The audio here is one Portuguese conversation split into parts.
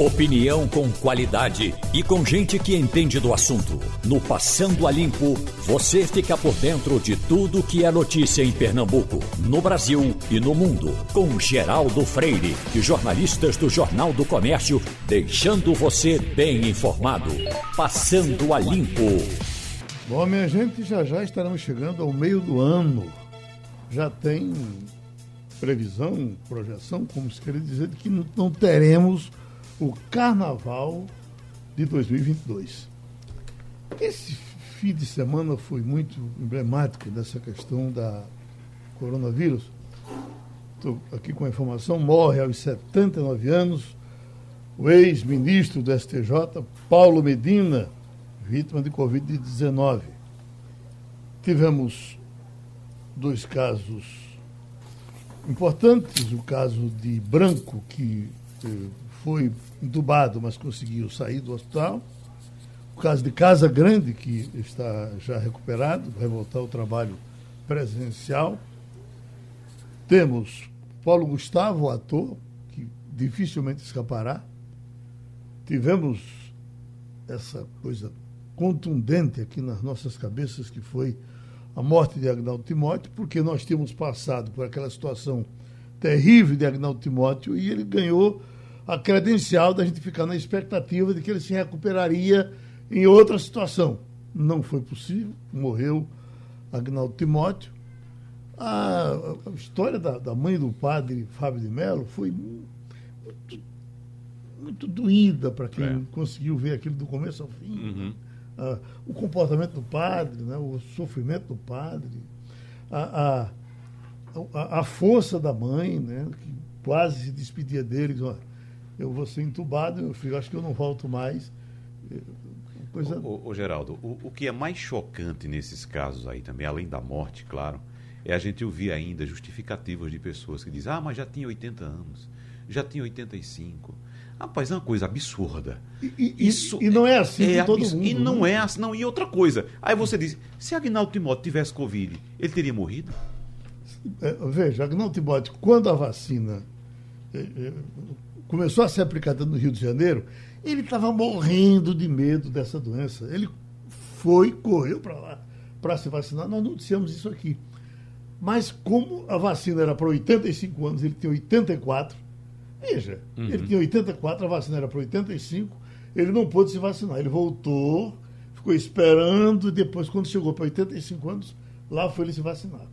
Opinião com qualidade e com gente que entende do assunto. No Passando a Limpo, você fica por dentro de tudo que é notícia em Pernambuco, no Brasil e no mundo. Com Geraldo Freire e jornalistas do Jornal do Comércio, deixando você bem informado. Passando a Limpo. Bom, minha gente, já já estaremos chegando ao meio do ano. Já tem previsão, projeção, como se queria dizer, de que não teremos o Carnaval de 2022. Esse fim de semana foi muito emblemático dessa questão da coronavírus. Estou aqui com a informação: morre aos 79 anos o ex-ministro do STJ, Paulo Medina, vítima de Covid-19. Tivemos dois casos importantes: o caso de Branco, que eh, foi entubado, mas conseguiu sair do hospital. O caso de Casa Grande, que está já recuperado, vai voltar ao trabalho presencial. Temos Paulo Gustavo, ator, que dificilmente escapará. Tivemos essa coisa contundente aqui nas nossas cabeças, que foi a morte de Agnaldo Timóteo, porque nós tínhamos passado por aquela situação terrível de Agnaldo Timóteo e ele ganhou a credencial da gente ficar na expectativa de que ele se recuperaria em outra situação. Não foi possível, morreu Agnaldo Timóteo. A, a história da, da, mãe do padre Fábio de Mello foi muito, muito doída para quem é. conseguiu ver aquilo do começo ao fim. Uhum. Ah, o comportamento do padre, né, o sofrimento do padre, a, a, a, força da mãe, né, que quase se despedia deles. Eu vou ser entubado, eu acho que eu não volto mais. Coisa... O, o Geraldo, o, o, que é mais chocante nesses casos aí também, além da morte, claro, é a gente ouvir ainda justificativas de pessoas que dizem, ah, mas já tinha 80 anos, já tinha 85. Rapaz, é uma coisa absurda. E, e Isso e não é assim é, todo mundo. E não né? é assim, não. E outra coisa, aí você diz, se Agnaldo Timóteo tivesse Covid, ele teria morrido? É, veja, Agnaldo Timóteo, quando a vacina é, é, começou a ser aplicada no Rio de Janeiro, ele estava morrendo de medo dessa doença. Ele foi, correu para lá para se vacinar. Nós não dissemos isso aqui. Mas como a vacina era para 85 anos, ele tem 84. Veja, uhum. ele tinha 84, a vacina era para 85, ele não pôde se vacinar. Ele voltou, ficou esperando, e depois, quando chegou para 85 anos, lá foi ele se vacinar.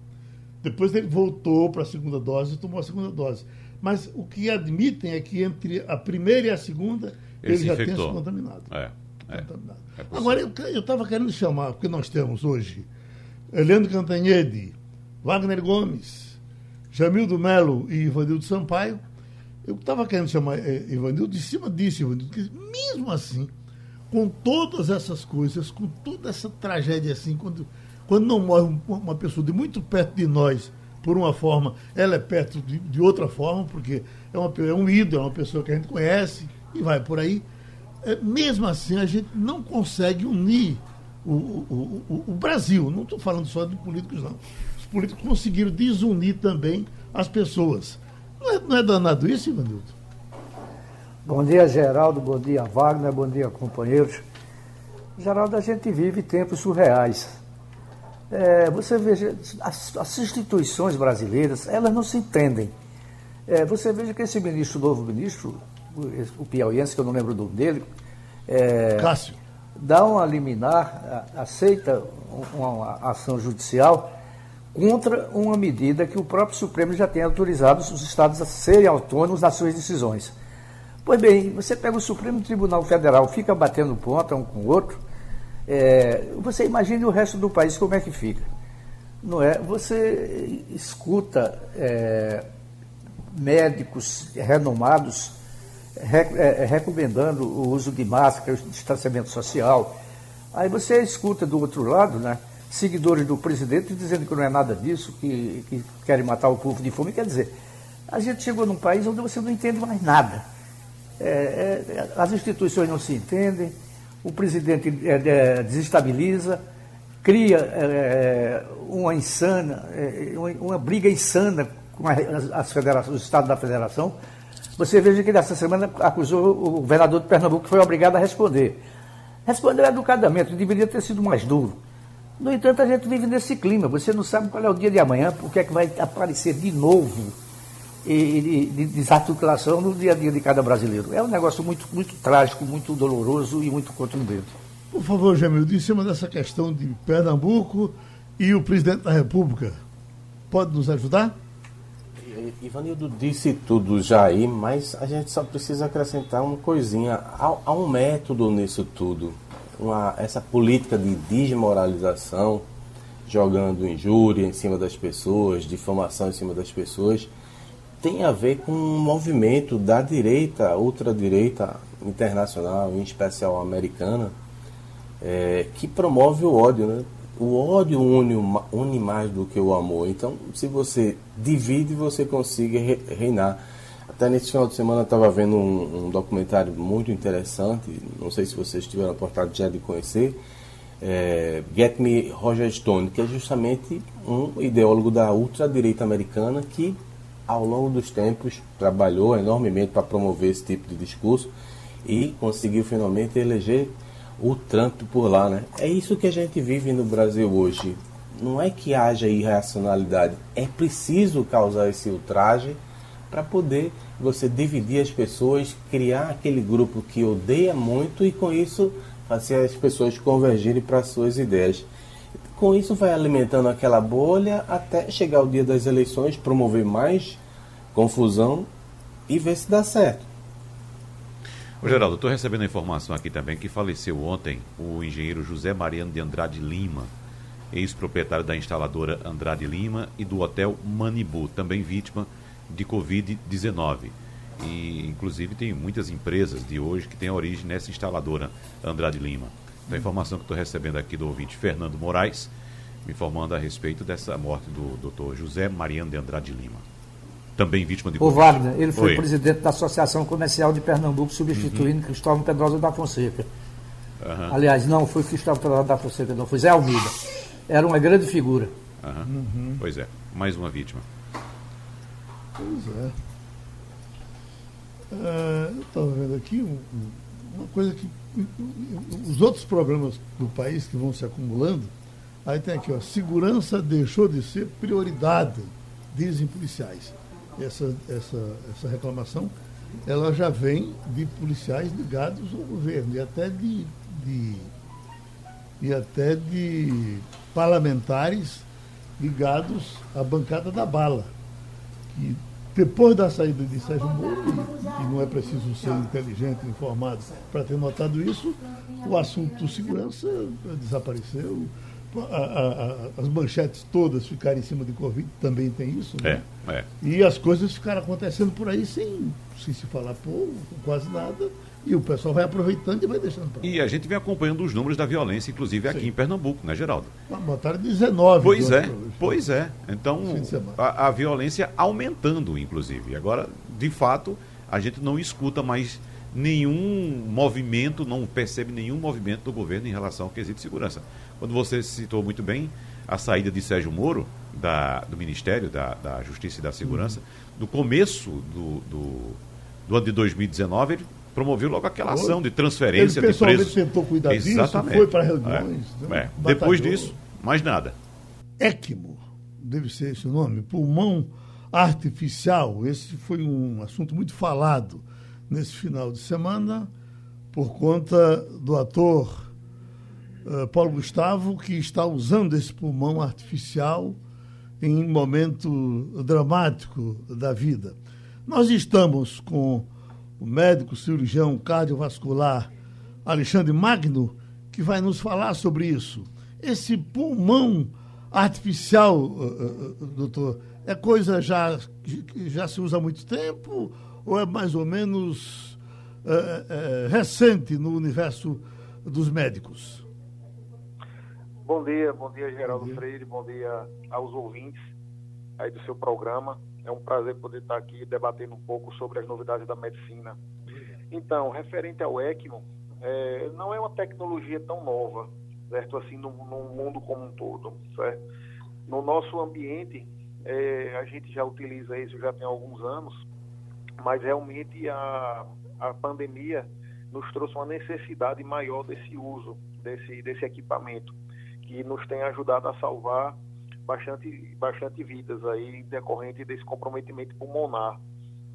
Depois ele voltou para a segunda dose e tomou a segunda dose. Mas o que admitem é que entre a primeira e a segunda ele, ele já tenha se contaminado. É, é, contaminado. É Agora, eu estava querendo chamar, porque nós temos hoje Leandro Cantanhede, Wagner Gomes, Jamildo Melo e Ivanildo Sampaio. Eu estava querendo chamar eh, Ivanildo de cima disso, Ivanildo, porque mesmo assim, com todas essas coisas, com toda essa tragédia assim, quando, quando não morre uma pessoa de muito perto de nós por uma forma, ela é perto de, de outra forma, porque é, uma, é um ídolo, é uma pessoa que a gente conhece e vai por aí. É, mesmo assim, a gente não consegue unir o, o, o, o Brasil. Não estou falando só de políticos, não. Os políticos conseguiram desunir também as pessoas. Não é, não é danado isso, Ivanildo? Bom dia, Geraldo. Bom dia, Wagner. Bom dia, companheiros. Geraldo, a gente vive tempos surreais. É, você veja, as, as, instituições brasileiras, elas não se entendem. É, você veja que esse ministro, novo ministro, o, o piauiense, que eu não lembro o nome dele, é, Cássio. dá uma liminar, aceita uma, uma ação judicial contra uma medida que o próprio Supremo já tem autorizado os estados a serem autônomos nas suas decisões. Pois bem, você pega o Supremo Tribunal Federal, fica batendo ponta um com o outro, é, você imagine o resto do país como é que fica. Não é? Você escuta é, médicos renomados rec, é, recomendando o uso de máscara, o distanciamento social. Aí você escuta do outro lado, né, seguidores do presidente dizendo que não é nada disso, que, que querem matar o povo de fome. Quer dizer, a gente chegou num país onde você não entende mais nada. É, é, as instituições não se entendem, o presidente é, é, desestabiliza, cria é, uma insana, uma, briga insana com as, federações, os estados da federação, Você veja que nessa semana acusou o governador de Pernambuco que foi obrigado a responder. Respondeu educadamente, deveria ter sido mais duro. No entanto, a gente vive nesse clima. Você não sabe qual é o dia de amanhã, porque é que vai aparecer de novo e, de desarticulação no dia a dia de cada brasileiro. É um negócio muito, muito trágico, muito doloroso e muito contundente. Por favor, Jamil, em cima dessa questão de Pernambuco e o presidente da República, pode nos ajudar? Ivanildo disse tudo já aí, mas a gente só precisa acrescentar uma coisinha. Há, há um método nisso tudo. Uma, essa política de desmoralização, jogando injúria em cima das pessoas, difamação em cima das pessoas, tem a ver com um movimento da direita, ultradireita internacional, em especial americana, é, que promove o ódio, né? o ódio une, une mais do que o amor. Então, se você divide, você consegue reinar. Até nesse final de semana estava vendo um, um, documentário muito interessante, não sei se vocês tiveram a oportunidade de conhecer, é, Get Me Roger Stone, que é justamente um ideólogo da ultradireita americana que, ao longo dos tempos, trabalhou enormemente para promover esse tipo de discurso e conseguiu finalmente eleger o Trump por lá, né? É isso que a gente vive no Brasil hoje. Não é que haja irracionalidade, é preciso causar esse ultraje para poder você dividir as pessoas, criar aquele grupo que odeia muito e com isso fazer as pessoas convergirem para suas ideias. Com isso vai alimentando aquela bolha até chegar o dia das eleições, promover mais confusão e ver se dá certo. Ô Geraldo, estou recebendo a informação aqui também que faleceu ontem o engenheiro José Mariano de Andrade Lima, ex-proprietário da instaladora Andrade Lima e do hotel Manibu, também vítima de Covid-19. E, inclusive, tem muitas empresas de hoje que têm origem nessa instaladora Andrade Lima. Então, a informação que estou recebendo aqui do ouvinte Fernando Moraes, me informando a respeito dessa morte do doutor José Mariano de Andrade Lima também vítima de O Wagner, ele foi Oi. presidente da Associação Comercial de Pernambuco, substituindo uhum. Cristóvão Pedrosa da Fonseca. Uhum. Aliás, não foi Cristóvão Pedrosa da Fonseca, não, foi Zé Almeida. Era uma grande figura. Uhum. Pois é, mais uma vítima. Pois é. Uh, eu estava vendo aqui um, uma coisa que. Os outros problemas do país que vão se acumulando, aí tem aqui, ó, segurança deixou de ser prioridade, dizem policiais essa, essa, essa reclamação, ela já vem de policiais ligados ao governo e até de, de e até de parlamentares ligados à bancada da bala. Que depois da saída de Sérgio Moro, e, não é preciso ser inteligente, informado para ter notado isso, o assunto segurança desapareceu a, a, as manchetes todas ficarem em cima de Covid, também tem isso. Né? É, é. E as coisas ficaram acontecendo por aí sem, sem se falar pouco, quase nada. E o pessoal vai aproveitando e vai deixando para E a gente vem acompanhando os números da violência, inclusive aqui Sim. em Pernambuco, né, Geraldo? Botaram 19. Pois é, pois é. Então, a, a violência aumentando, inclusive. Agora, de fato, a gente não escuta mais nenhum movimento, não percebe nenhum movimento do governo em relação ao quesito de segurança. Quando você citou muito bem a saída de Sérgio Moro da, do Ministério da, da Justiça e da Segurança, uhum. no começo do, do, do, ano de 2019, ele promoveu logo aquela ação de transferência ele de presos. tentou cuidar Exatamente. disso, foi para reuniões. É. Né? É. Depois disso, mais nada. ECMO, deve ser esse o nome, pulmão artificial. Esse foi um assunto muito falado nesse final de semana por conta do ator eh, Paulo Gustavo, que está usando esse pulmão artificial em um momento dramático da vida. Nós estamos com o médico cirurgião cardiovascular Alexandre Magno, que vai nos falar sobre isso. Esse pulmão artificial, uh, uh, doutor, é coisa já que já se usa há muito tempo ou é mais ou menos uh, recente no universo dos médicos? Bom dia, bom dia Geraldo bom dia. Freire, bom dia aos ouvintes aí do seu programa. É um prazer poder estar aqui debatendo um pouco sobre as novidades da medicina. Então, referente ao ECMO, é, não é uma tecnologia tão nova, certo? Assim, no, no mundo como um todo, certo? No nosso ambiente, é, a gente já utiliza isso já tem alguns anos mas realmente a, a pandemia nos trouxe uma necessidade maior desse uso desse, desse equipamento, que nos tem ajudado a salvar bastante, bastante vidas aí decorrente desse comprometimento pulmonar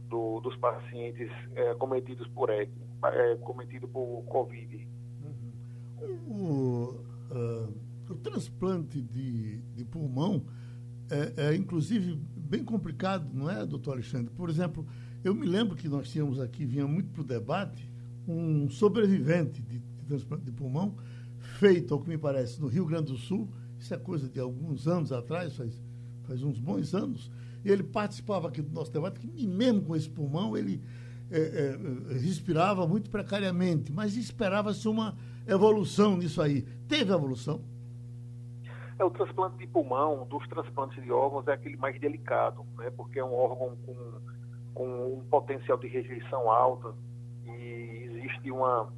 do, dos pacientes é, cometidos por é, cometido por Covid. Uhum. O, uh, o transplante de, de pulmão é, é, inclusive, bem complicado, não é, doutor Alexandre? Por exemplo, eu me lembro que nós tínhamos aqui, vinha muito para o debate, um sobrevivente de, de transplante de pulmão, feito, ao que me parece, no Rio Grande do Sul, isso é coisa de alguns anos atrás, faz, faz uns bons anos, ele participava aqui do nosso debate, e mesmo com esse pulmão, ele é, é, respirava muito precariamente, mas esperava-se uma evolução nisso aí. Teve evolução? É, o transplante de pulmão, dos transplantes de órgãos, é aquele mais delicado, né, porque é um órgão com, com um potencial de rejeição alta e existe uma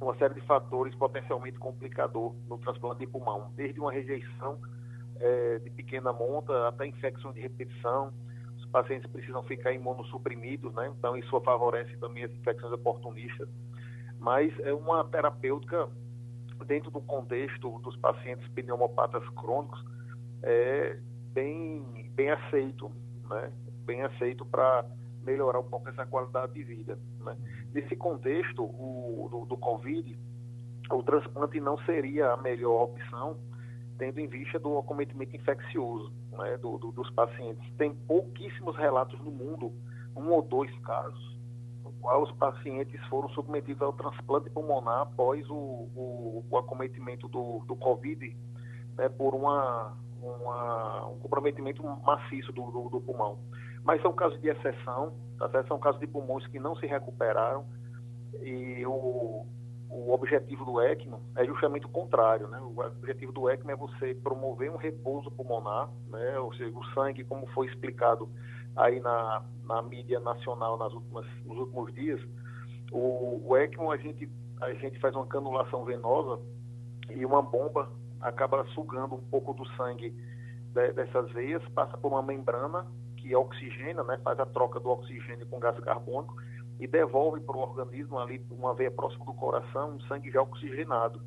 uma série de fatores potencialmente complicador no transplante de pulmão, desde uma rejeição é, de pequena monta até infecção de repetição. Os pacientes precisam ficar imunossuprimidos, né? então isso favorece também as infecções oportunistas. Mas é uma terapêutica dentro do contexto dos pacientes pneumopatas crônicos é bem, bem aceito, né? bem aceito para melhorar um pouco essa qualidade de vida. Né? Nesse contexto o, do, do Covid, o transplante não seria a melhor opção, tendo em vista do acometimento infeccioso né, do, do, dos pacientes. Tem pouquíssimos relatos no mundo, um ou dois casos, no qual os pacientes foram submetidos ao transplante pulmonar após o, o, o acometimento do, do Covid né, por uma, uma, um comprometimento maciço do, do, do pulmão. Mas são casos de exceção, tá certo? são casos de pulmões que não se recuperaram e o, o objetivo do ECMO é justamente o contrário, né? O objetivo do ECMO é você promover um repouso pulmonar, né? Ou seja, o sangue, como foi explicado aí na, na mídia nacional nas últimas, nos últimos dias, o, o ECMO a gente, a gente faz uma canulação venosa e uma bomba acaba sugando um pouco do sangue de, dessas veias, passa por uma membrana que oxigena, né, faz a troca do oxigênio com gás carbônico e devolve para o organismo ali, uma veia próxima do coração, um sangue já oxigenado.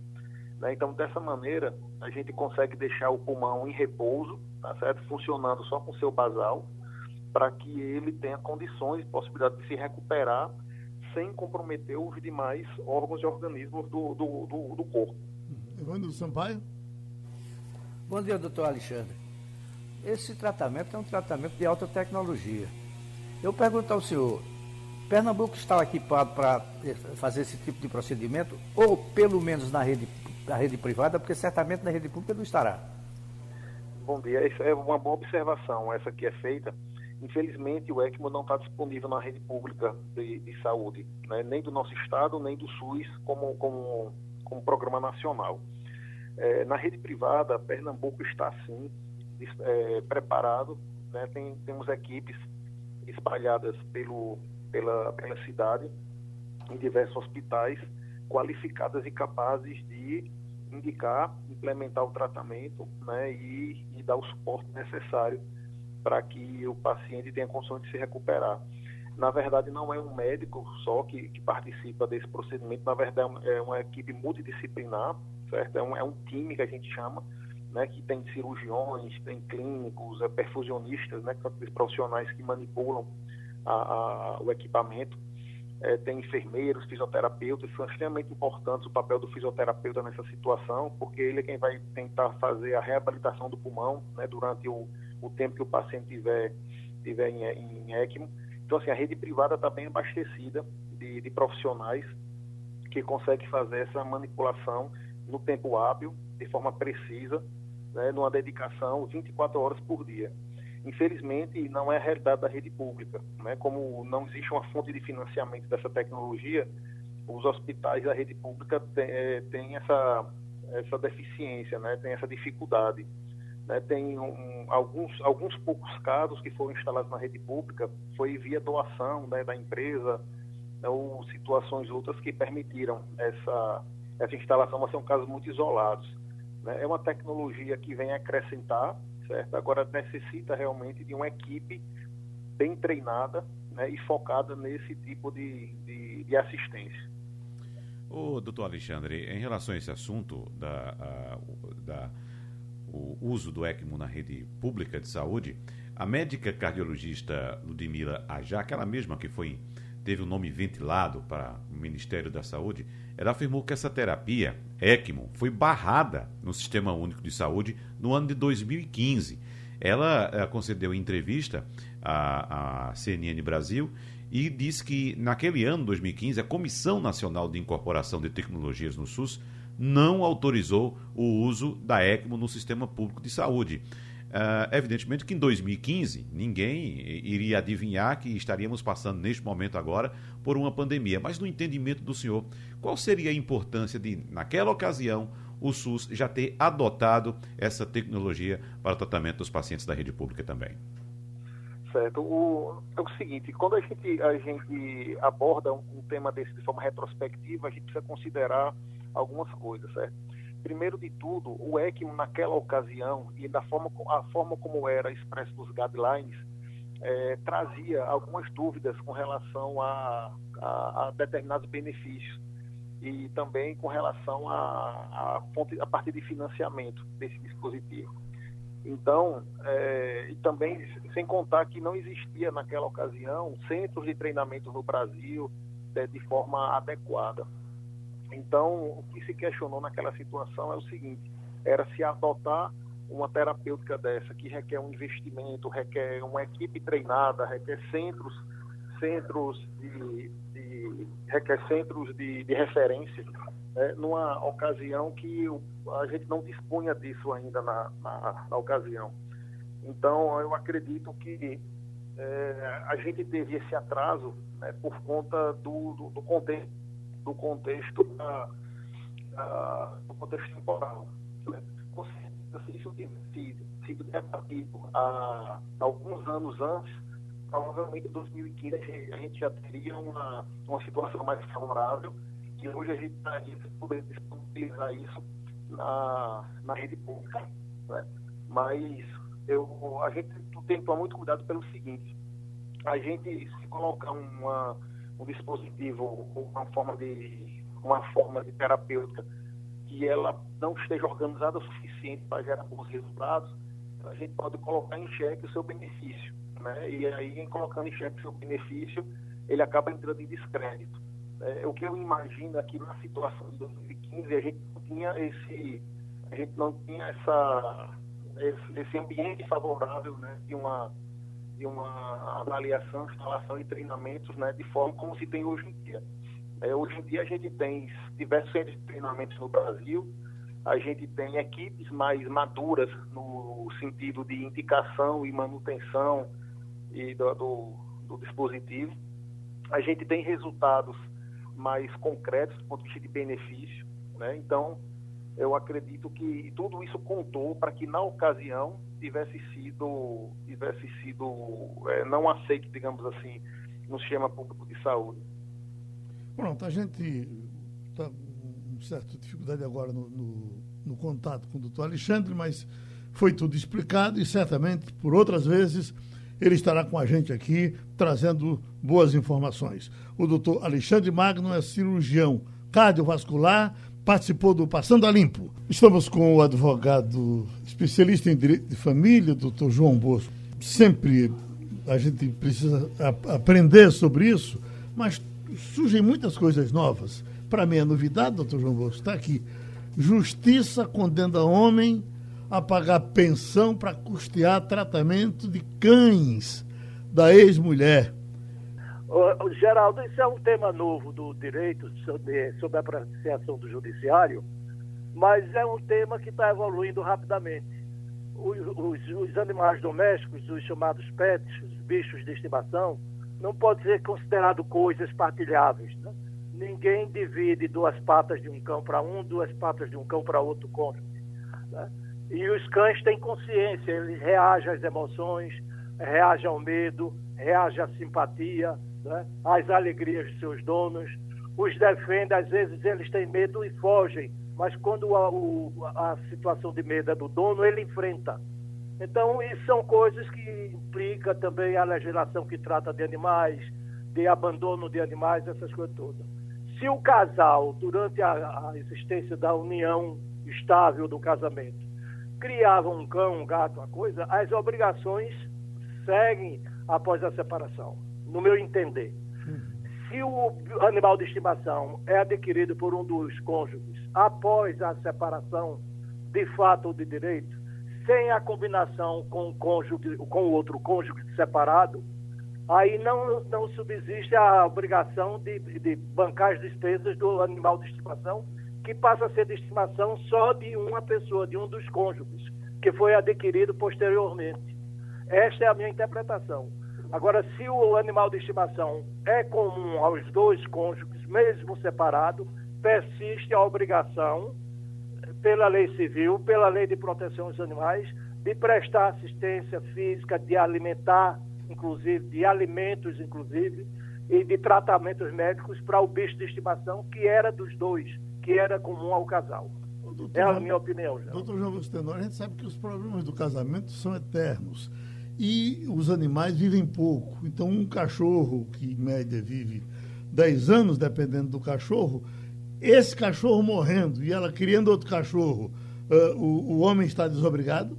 Né? Então, dessa maneira, a gente consegue deixar o pulmão em repouso, tá certo? funcionando só com seu basal, para que ele tenha condições, possibilidade de se recuperar sem comprometer os demais órgãos e organismos do, do, do, do corpo. Evandro Sampaio? Bom dia, doutor Alexandre. Esse tratamento é um tratamento de alta tecnologia. Eu pergunto ao senhor, Pernambuco está equipado para fazer esse tipo de procedimento, ou pelo menos na rede, na rede privada, porque certamente na rede pública não estará. Bom dia, isso é uma boa observação, essa que é feita. Infelizmente, o ECMO não está disponível na rede pública de, de saúde, né? nem do nosso estado, nem do SUS, como, como, como programa nacional. É, na rede privada, Pernambuco está sim é, preparado, né? Tem, temos equipes espalhadas pelo, pela, pela cidade, em diversos hospitais, qualificadas e capazes de indicar, implementar o tratamento né, e, e dar o suporte necessário para que o paciente tenha condições de se recuperar. Na verdade, não é um médico só que, que participa desse procedimento, na verdade, é uma equipe multidisciplinar, certo? É um, é um time que a gente chama, né, que tem cirurgiões, tem clínicos, é, perfusionistas, né, que são aqueles profissionais que manipulam a, a, o equipamento, é, tem enfermeiros, fisioterapeutas, são extremamente importantes o papel do fisioterapeuta nessa situação, porque ele é quem vai tentar fazer a reabilitação do pulmão né, durante o, o tempo que o paciente tiver, tiver em, em ECMO. Então, assim, a rede privada está bem abastecida de, de profissionais que conseguem fazer essa manipulação no tempo hábil, de forma precisa, né, numa dedicação 24 horas por dia. Infelizmente, não é a realidade da rede pública. Né? Como não existe uma fonte de financiamento dessa tecnologia, os hospitais da rede pública têm, é, têm essa, essa deficiência, né? têm essa dificuldade. Né? Tem um, alguns, alguns poucos casos que foram instalados na rede pública, foi via doação né, da empresa, né, ou situações outras que permitiram essa, essa instalação, mas são casos muito isolados. Né? É uma tecnologia que vem acrescentar, certo? Agora necessita realmente de uma equipe bem treinada né, e focada nesse tipo de, de, de assistência. O doutor Alexandre, em relação a esse assunto da, a, da o uso do ECMO na rede pública de saúde, a médica cardiologista Ludmila Ajá, aquela mesma que foi teve o nome ventilado para o Ministério da Saúde, ela afirmou que essa terapia, ECMO, foi barrada no Sistema Único de Saúde no ano de 2015. Ela eh, concedeu entrevista à, à CNN Brasil e disse que naquele ano, 2015, a Comissão Nacional de Incorporação de Tecnologias no SUS não autorizou o uso da ECMO no sistema público de saúde. Uh, evidentemente que em 2015 ninguém iria adivinhar que estaríamos passando neste momento agora por uma pandemia. Mas no entendimento do senhor, qual seria a importância de, naquela ocasião, o SUS já ter adotado essa tecnologia para o tratamento dos pacientes da rede pública também? Certo. O, é o seguinte, quando a gente, a gente aborda um, um tema desse de forma retrospectiva, a gente precisa considerar algumas coisas, certo? Primeiro de tudo, o ECMO naquela ocasião e da forma, a forma como era expresso nos guidelines é, trazia algumas dúvidas com relação a, a, a, determinados benefícios e também com relação a, a, a partir de financiamento desse dispositivo. Então, é, e também sem contar que não existia naquela ocasião centros de treinamento no Brasil de, de forma adequada. Então, o que se questionou naquela situação é o seguinte: era se adotar uma terapêutica dessa que requer um investimento, requer uma equipe treinada, requer centros, centros de, de requer centros de, de referência, né, numa ocasião que a gente não dispunha disso ainda na, na, na ocasião. Então, eu acredito que é, a gente teve esse atraso né, por conta do, do, do contexto do contexto da, da, contexto temporal. Né? Se isso tivesse sido debatido há alguns anos antes, provavelmente em 2015 a gente já teria uma, uma situação mais favorável e hoje a gente estaria podendo disponibilizar isso na, na rede pública. Né? Mas eu, a gente tem que tomar muito cuidado pelo seguinte, a gente se colocar uma um dispositivo uma forma de uma forma de terapêutica que ela não esteja organizada o suficiente para gerar bons resultados, a gente pode colocar em xeque o seu benefício, né? E aí, em colocando em xeque o seu benefício, ele acaba entrando em descrédito. É, o que eu imagino aqui na situação de 2015, a gente não tinha esse, a gente não tinha essa, esse, esse ambiente favorável, né? De uma de uma avaliação, instalação e treinamentos né, de forma como se tem hoje em dia. É, hoje em dia a gente tem diversos centros de treinamentos no Brasil, a gente tem equipes mais maduras no sentido de indicação e manutenção e do, do, do dispositivo. A gente tem resultados mais concretos do ponto de vista de benefício. Né? Então, eu acredito que tudo isso contou para que na ocasião tivesse sido tivesse sido é, não aceito, digamos assim, no sistema público de saúde. Pronto, a gente está com certa dificuldade agora no, no, no contato com o doutor Alexandre, mas foi tudo explicado e certamente por outras vezes ele estará com a gente aqui trazendo boas informações. O doutor Alexandre Magno é cirurgião cardiovascular participou do Passando a Limpo. Estamos com o advogado especialista em direito de família, doutor João Bosco. Sempre a gente precisa aprender sobre isso, mas surgem muitas coisas novas. Para mim, a novidade, doutor João Bosco, está aqui. Justiça condena homem a pagar pensão para custear tratamento de cães da ex-mulher. Geraldo, isso é um tema novo do direito sobre, a apreciação do judiciário, mas é um tema que está evoluindo rapidamente. Os, os, os, animais domésticos, os chamados pets, os bichos de estimação, não podem ser considerados coisas partilháveis. Né? Ninguém divide duas patas de um cão para um, duas patas de um cão para outro cônjuge. Né? E os cães têm consciência, eles reagem às emoções, reagem ao medo, reagem à simpatia, né, às alegrias de seus donos, os defende, às vezes eles têm medo e fogem, mas quando a, o, a situação de medo é do dono, ele enfrenta. Então, isso são coisas que implica também a legislação que trata de animais, de abandono de animais, essas coisas todas. Se o casal, durante a, a existência da união estável do casamento, criava um cão, um gato, uma coisa, as obrigações seguem após a separação, no meu entender. Se o animal de estimação é adquirido por um dos cônjuges após a separação, de fato ou de direito, sem a combinação com o cônjuge, com o outro cônjuge separado, aí não, não subsiste a obrigação de, de bancar as despesas do animal de estimação, que passa a ser de estimação só de uma pessoa, de um dos cônjuges, que foi adquirido posteriormente. Esta é a minha interpretação. Agora, se o animal de estimação é comum aos dois cônjuges, mesmo separado, persiste a obrigação, pela lei civil, pela lei de proteção dos animais, de prestar assistência física, de alimentar, inclusive, de alimentos, inclusive, e de tratamentos médicos para o bicho de estimação, que era dos dois, que era comum ao casal. Doutor, é a minha opinião. Já. Doutor João Tenor, a gente sabe que os problemas do casamento são eternos e os animais vivem pouco. Então, um cachorro que, em média, vive 10 anos, dependendo do cachorro, esse cachorro morrendo e ela criando outro cachorro, uh, o, o homem está desobrigado?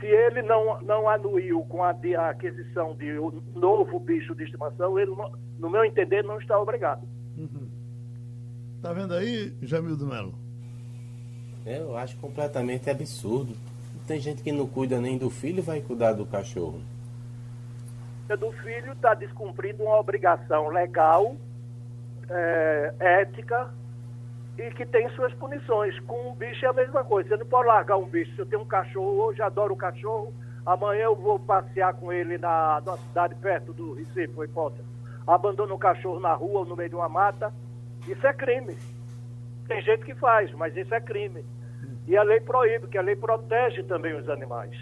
Se ele não, não anuiu com a, a aquisição de um novo bicho de estimação, ele, no meu entender, não está obrigado. Uhum. Tá vendo aí, Jamil do Melo? Eu acho completamente absurdo. Tem gente que não cuida nem do filho vai cuidar do cachorro. Do filho está descumprindo uma obrigação legal, é, ética e que tem suas punições. Com um bicho é a mesma coisa. Você não pode largar um bicho. Se eu tenho um cachorro, hoje adoro o cachorro, amanhã eu vou passear com ele na, na cidade perto do Recife, foi hipótese. Abandono o cachorro na rua ou no meio de uma mata. Isso é crime. Tem gente que faz, mas isso é crime. E a lei proíbe, que a lei protege também os animais.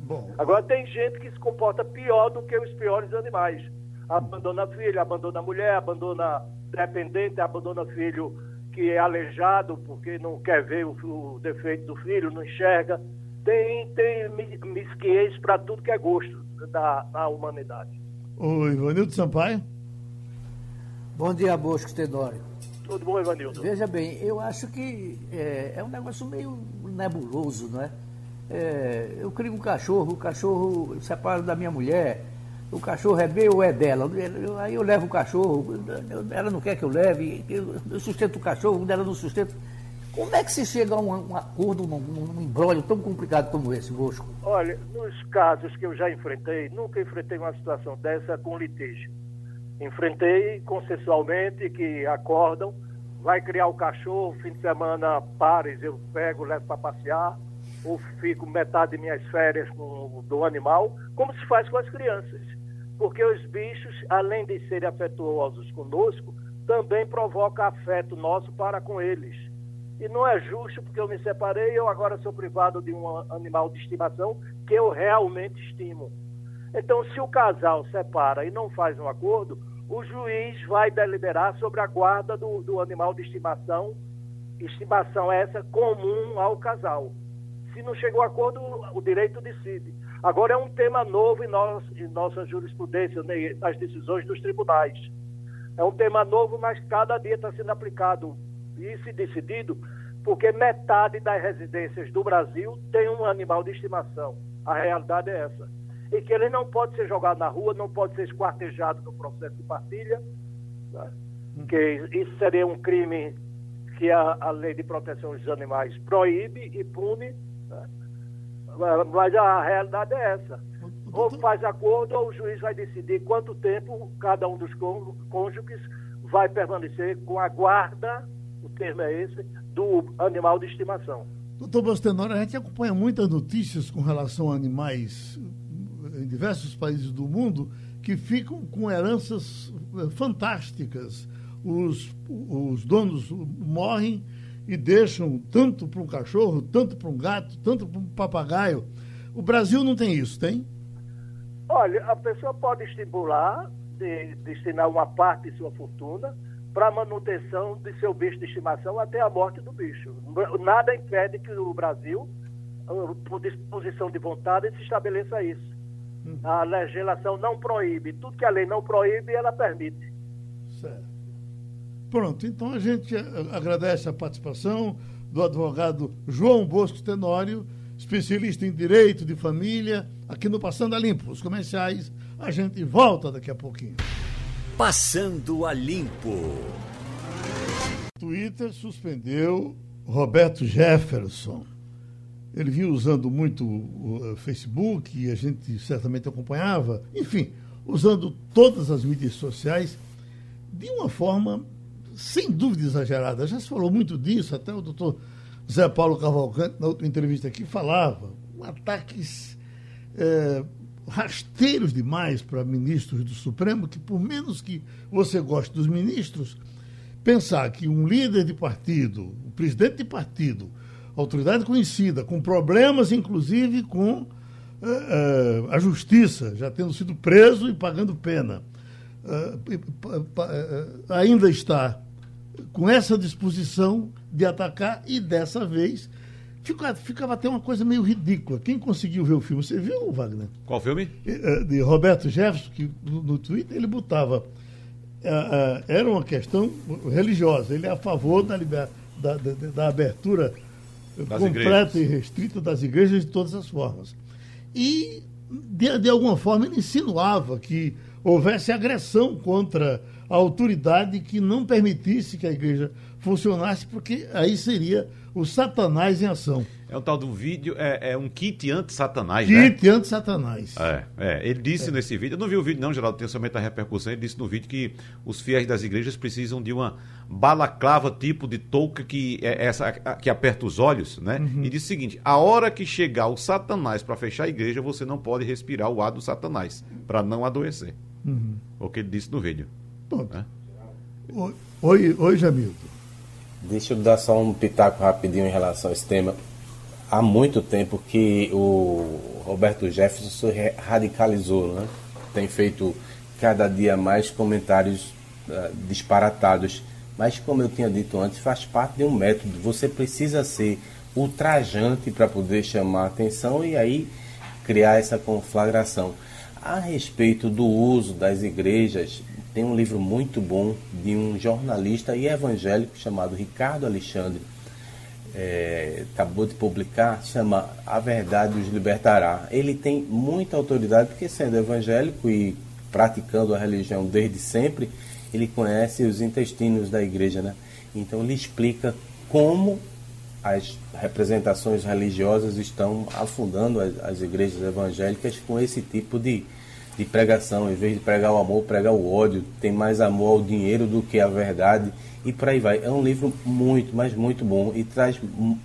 Bom. Agora tem gente que se comporta pior do que os piores animais. Abandona filho, abandona mulher, abandona dependente, abandona filho que é aleijado porque não quer ver o, o defeito do filho, não enxerga. Tem, tem misquiez para tudo que é gosto da, da humanidade. O Ivanildo Sampaio. Bom dia, Bosco Tenório. Tudo bom, Ivanildo? Veja bem, eu acho que é, é um negócio meio nebuloso, não é? é? Eu crio um cachorro, o cachorro separa da minha mulher, o cachorro é meu ou é dela? Aí eu levo o cachorro, ela não quer que eu leve, eu sustento o cachorro, ela não sustenta. Como é que se chega a um, um acordo, num, num embrólio tão complicado como esse, Bosco? Olha, nos casos que eu já enfrentei, nunca enfrentei uma situação dessa com litígio. Enfrentei consensualmente que acordam, vai criar o cachorro, fim de semana, pares, eu pego, levo para passear, ou fico metade de minhas férias com, do animal, como se faz com as crianças. Porque os bichos, além de serem afetuosos conosco, também provocam afeto nosso para com eles. E não é justo porque eu me separei eu agora sou privado de um animal de estimação que eu realmente estimo. Então, se o casal separa e não faz um acordo, o juiz vai deliberar sobre a guarda do, do animal de estimação, estimação essa comum ao casal. Se não chegou a acordo, o direito decide. Agora é um tema novo em, nossa, em nossa jurisprudência, né, nas decisões dos tribunais. É um tema novo, mas cada dia está sendo aplicado e se decidido, porque metade das residências do Brasil tem um animal de estimação. A realidade é essa. E que ele não pode ser jogado na rua, não pode ser esquartejado no processo de partilha, né? que isso seria um crime que a, a lei de proteção dos animais proíbe e pune. Né? Mas a realidade é essa. Ou faz acordo, ou o juiz vai decidir quanto tempo cada um dos cônjuges vai permanecer com a guarda, o termo é esse, do animal de estimação. Doutor Bostenor, a gente acompanha muitas notícias com relação a animais em diversos países do mundo que ficam com heranças eh, fantásticas. Os, os donos morrem e deixam tanto para um cachorro, tanto para um gato, tanto para um papagaio. O Brasil não tem isso, tem? Olha, a pessoa pode estimular, de, destinar uma parte de sua fortuna para a manutenção de seu bicho de estimação até a morte do bicho. Nada impede que o Brasil por disposição de vontade, se estabeleça isso. A legislação não proíbe. Tudo que a lei não proíbe, ela permite. Certo. Pronto, então a gente agradece a participação do advogado João Bosco Tenório, especialista em direito de família, aqui no Passando a Limpo. Os comerciais, a gente volta daqui a pouquinho. Passando a Limpo. Twitter suspendeu Roberto Jefferson. Ele vinha usando muito o Facebook e a gente certamente acompanhava, enfim, usando todas as mídias sociais de uma forma sem dúvida exagerada. Já se falou muito disso, até o doutor Zé Paulo Cavalcante, na outra entrevista aqui, falava. Ataques é, rasteiros demais para ministros do Supremo, que por menos que você goste dos ministros, pensar que um líder de partido, um presidente de partido, autoridade conhecida, com problemas inclusive com uh, uh, a justiça, já tendo sido preso e pagando pena, uh, ainda está com essa disposição de atacar e dessa vez ficava, ficava até uma coisa meio ridícula. Quem conseguiu ver o filme? Você viu, Wagner? Qual filme? De Roberto Jefferson, que no, Twitter ele botava era uma questão religiosa. Ele é a favor da, da, da, da abertura das completa igrejas. e restrita das igrejas de todas as formas. E, de, de alguma forma, ele insinuava que houvesse agressão contra a autoridade que não permitisse que a igreja funcionasse, porque aí seria o Satanás em ação. É o tal do vídeo, é, é um kit anti-satanás, né? Kit anti-satanás. É, é, ele disse é. nesse vídeo, eu não vi o vídeo não, Geraldo, tem somente a repercussão, ele disse no vídeo que os fiéis das igrejas precisam de uma balaclava tipo de touca que, é essa, que aperta os olhos, né? Uhum. E disse o seguinte, a hora que chegar o satanás para fechar a igreja, você não pode respirar o ar do satanás, para não adoecer. Uhum. O que ele disse no vídeo. Ponto. É? Oi, oi, Jamildo. Deixa eu dar só um pitaco rapidinho em relação a esse tema. Há muito tempo que o Roberto Jefferson se radicalizou, né? tem feito cada dia mais comentários uh, disparatados. Mas, como eu tinha dito antes, faz parte de um método. Você precisa ser ultrajante para poder chamar a atenção e aí criar essa conflagração. A respeito do uso das igrejas tem um livro muito bom de um jornalista e evangélico chamado Ricardo Alexandre. É, acabou de publicar, chama A Verdade os Libertará. Ele tem muita autoridade, porque sendo evangélico e praticando a religião desde sempre, ele conhece os intestinos da igreja, né? Então ele explica como as representações religiosas estão afundando as, as igrejas evangélicas com esse tipo de, de pregação, em vez de pregar o amor, pregar o ódio, tem mais amor ao dinheiro do que à verdade e por aí vai. É um livro muito, mas muito bom e traz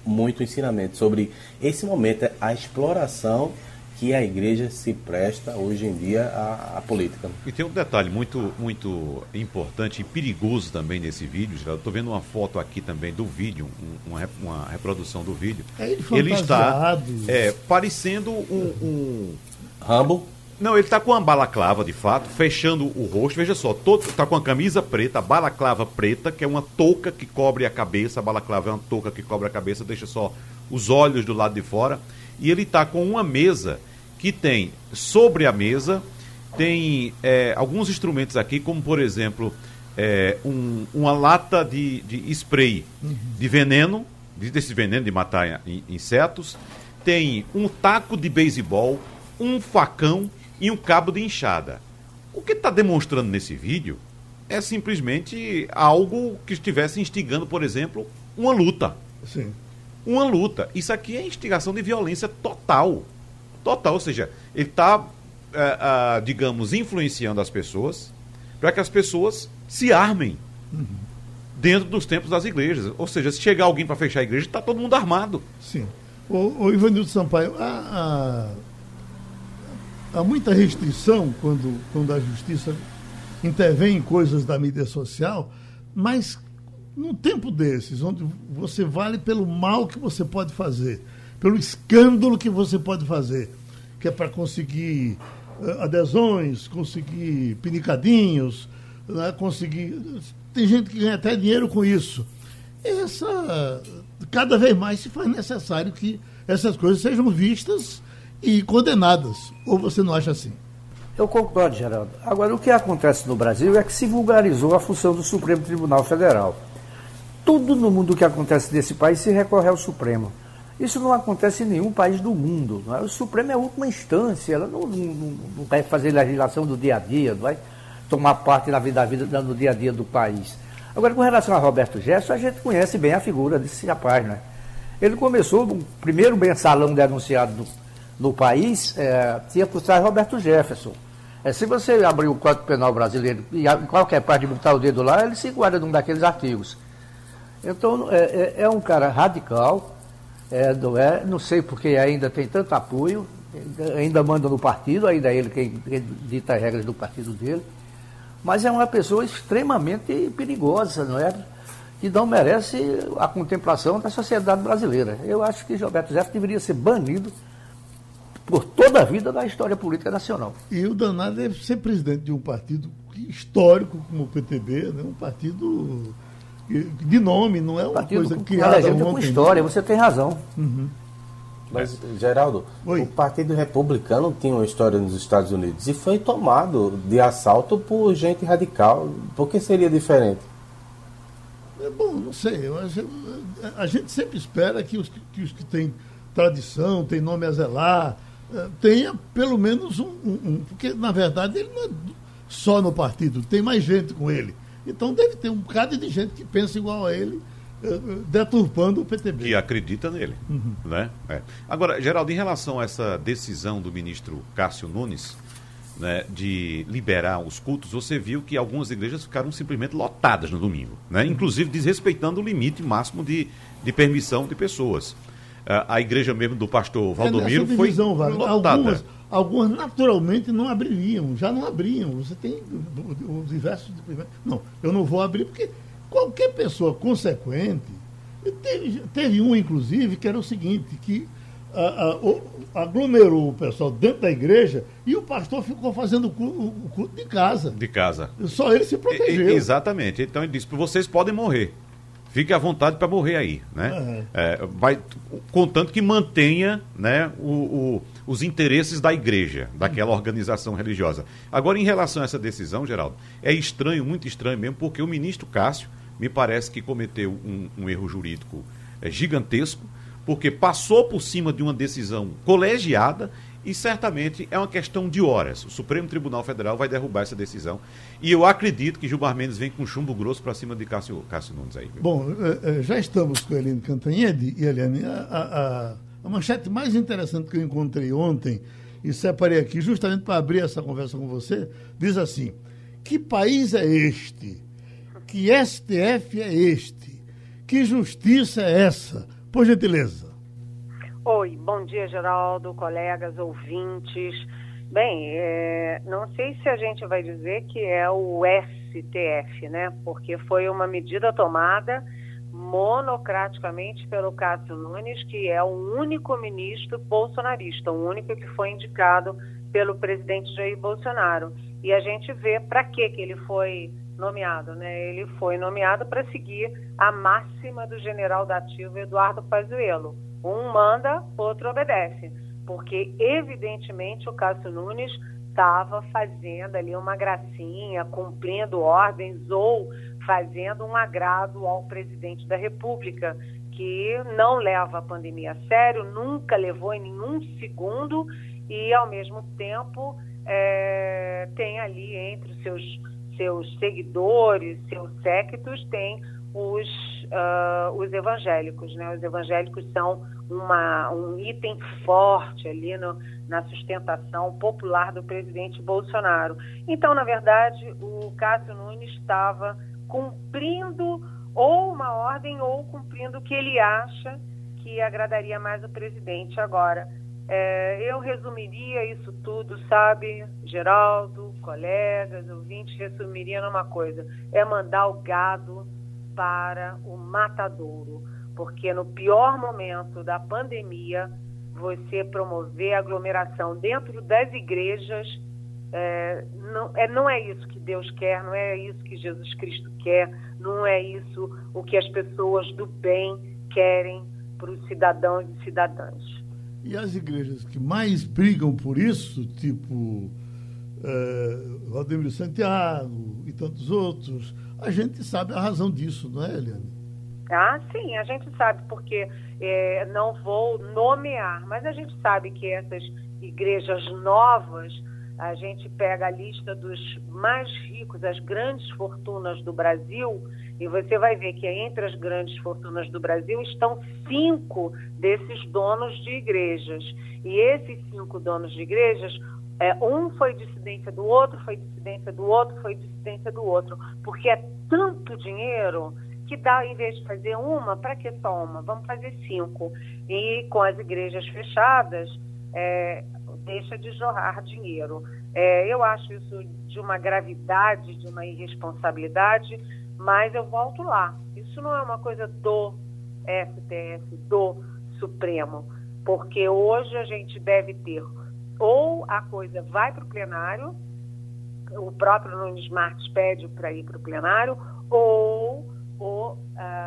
muito ensinamento sobre esse momento, a exploração que a igreja se presta hoje em dia à, à política. E tem um detalhe muito, muito importante e perigoso também nesse vídeo, Geraldo. Estou vendo uma foto aqui também do vídeo, uma, uma reprodução do vídeo. É ele, ele está é, parecendo um, um... Rambo? Não, ele está com uma balaclava, de fato, fechando o rosto. Veja só, todo, tá com a camisa preta, a balaclava preta, que é uma touca que cobre a cabeça. A balaclava é uma touca que cobre a cabeça, deixa só os olhos do lado de fora. E ele está com uma mesa que tem sobre a mesa, tem é, alguns instrumentos aqui, como por exemplo, é, um, uma lata de, de spray uhum. de veneno, desse veneno de matar insetos. Tem um taco de beisebol, um facão e um cabo de enxada. O que está demonstrando nesse vídeo é simplesmente algo que estivesse instigando, por exemplo, uma luta. Sim. Uma luta. Isso aqui é instigação de violência total. Total. Ou seja, ele está, é, é, digamos, influenciando as pessoas para que as pessoas se armem uhum. dentro dos tempos das igrejas. Ou seja, se chegar alguém para fechar a igreja, está todo mundo armado. Sim. O, o Ivanildo Sampaio, a, a há muita restrição quando, quando a justiça intervém em coisas da mídia social, mas num tempo desses, onde você vale pelo mal que você pode fazer, pelo escândalo que você pode fazer, que é para conseguir uh, adesões, conseguir pinicadinhos, né, conseguir. Tem gente que ganha até dinheiro com isso. Essa, cada vez mais se faz necessário que essas coisas sejam vistas e condenadas. Ou você não acha assim? Eu concordo, Geraldo. Agora, o que acontece no Brasil é que se vulgarizou a função do Supremo Tribunal Federal. Tudo no mundo que acontece nesse país se recorre ao Supremo. Isso não acontece em nenhum país do mundo. É? O Supremo é a última instância, ela não, não, não, vai fazer legislação do dia a dia, não vai tomar parte da vida, da vida no dia a dia do país. Agora, com relação a Roberto Jefferson, a gente conhece bem a figura desse rapaz, né? Ele começou, o primeiro mensalão denunciado no, país, é, tinha por trás Roberto Jefferson. É, se você abrir o Código Penal brasileiro e em qualquer parte botar o dedo lá, ele se guarda num daqueles artigos. Então, é, é, é um cara radical, é, não, é, não sei porque ainda tem tanto apoio, ainda manda no partido, ainda é ele quem, quem dita as regras do partido dele, mas é uma pessoa extremamente perigosa, não é? Que não merece a contemplação da sociedade brasileira. Eu acho que Gilberto Jefferson deveria ser banido por toda a vida da história política nacional. E o danado deve ser presidente de um partido histórico como o PTB, né? um partido de nome, não é uma partido coisa que ela é com história, você tem razão. Uhum. Mas, Geraldo, Oi. o Partido Republicano tinha uma história nos Estados Unidos e foi tomado de assalto por gente radical. Por que seria diferente? É bom, não sei. Acho, a gente sempre espera que os que, os que têm tradição, têm nome a zelar, tenha pelo menos um, um, um, Porque, na verdade, ele não é só no partido, tem mais gente com ele. Então deve ter um bocado de gente que pensa igual a ele, eh, eh, deturpando o PTB. Que acredita nele. Uhum. Né? É. Agora, Geraldo, em relação a essa decisão do ministro Cássio Nunes né, de liberar os cultos, você viu que algumas igrejas ficaram simplesmente lotadas no domingo, né? inclusive desrespeitando o limite máximo de, de permissão de pessoas. Uh, a igreja mesmo do pastor é Valdomiro é foi lotada. Algumas Algumas naturalmente não abririam, já não abriam. Você tem os diversos. Não, eu não vou abrir porque qualquer pessoa consequente. Teve, teve um, inclusive, que era o seguinte, que a, a, aglomerou o pessoal dentro da igreja e o pastor ficou fazendo o culto, o culto de casa. De casa. Só ele se protegeu. E, exatamente. Então ele disse: vocês podem morrer. Fique à vontade para morrer aí, né? Uhum. É, vai, contanto que mantenha né, o, o, os interesses da igreja, daquela organização religiosa. Agora, em relação a essa decisão, Geraldo, é estranho, muito estranho mesmo, porque o ministro Cássio me parece que cometeu um, um erro jurídico é, gigantesco, porque passou por cima de uma decisão colegiada e certamente é uma questão de horas. O Supremo Tribunal Federal vai derrubar essa decisão. E eu acredito que Gilmar Mendes vem com chumbo grosso para cima de Cássio, Cássio Nunes aí. Viu? Bom, eh, eh, já estamos com a Eliane Cantanhede e, a, a, a, manchete mais interessante que eu encontrei ontem e separei aqui justamente para abrir essa conversa com você, diz assim: Que país é este? Que STF é este? Que justiça é essa? Por gentileza. Oi, bom dia, Geraldo, colegas, ouvintes. Bem, é, não sei se a gente vai dizer que é o STF, né? Porque foi uma medida tomada monocraticamente pelo Cássio Nunes, que é o único ministro bolsonarista, o único que foi indicado pelo presidente Jair Bolsonaro. E a gente vê para que ele foi nomeado, né? Ele foi nomeado para seguir a máxima do general da ativa Eduardo Pazuello um manda, outro obedece. Porque, evidentemente, o Cássio Nunes estava fazendo ali uma gracinha, cumprindo ordens ou fazendo um agrado ao presidente da República, que não leva a pandemia a sério, nunca levou em nenhum segundo e, ao mesmo tempo, é, tem ali entre os seus, seus seguidores, seus séquitos, tem os, uh, os evangélicos. Né? Os evangélicos são uma, um item forte ali no, na sustentação popular do presidente Bolsonaro. Então, na verdade, o Cássio Nunes estava cumprindo ou uma ordem ou cumprindo o que ele acha que agradaria mais o presidente agora. É, eu resumiria isso tudo, sabe, Geraldo, colegas, ouvintes, resumiria numa coisa: é mandar o gado para o matadouro, porque no pior momento da pandemia, você promover aglomeração dentro das igrejas é, não, é, não é isso que Deus quer, não é isso que Jesus Cristo quer, não é isso o que as pessoas do bem querem para os cidadãos e cidadãs. E as igrejas que mais brigam por isso, tipo é, Santiago e tantos outros, a gente sabe a razão disso, não é, Eliane? Ah, sim, a gente sabe, porque é, não vou nomear, mas a gente sabe que essas igrejas novas, a gente pega a lista dos mais ricos, as grandes fortunas do Brasil, e você vai ver que entre as grandes fortunas do Brasil estão cinco desses donos de igrejas. E esses cinco donos de igrejas, é, um foi dissidência do outro, foi dissidência do outro, foi dissidência do outro, porque é tanto dinheiro que dá, em vez de fazer uma, para que só uma? Vamos fazer cinco. E com as igrejas fechadas, é, deixa de jorrar dinheiro. É, eu acho isso de uma gravidade, de uma irresponsabilidade, mas eu volto lá. Isso não é uma coisa do STF, do Supremo, porque hoje a gente deve ter ou a coisa vai para o plenário, o próprio Nunes Marques pede para ir para o plenário, ou o uh,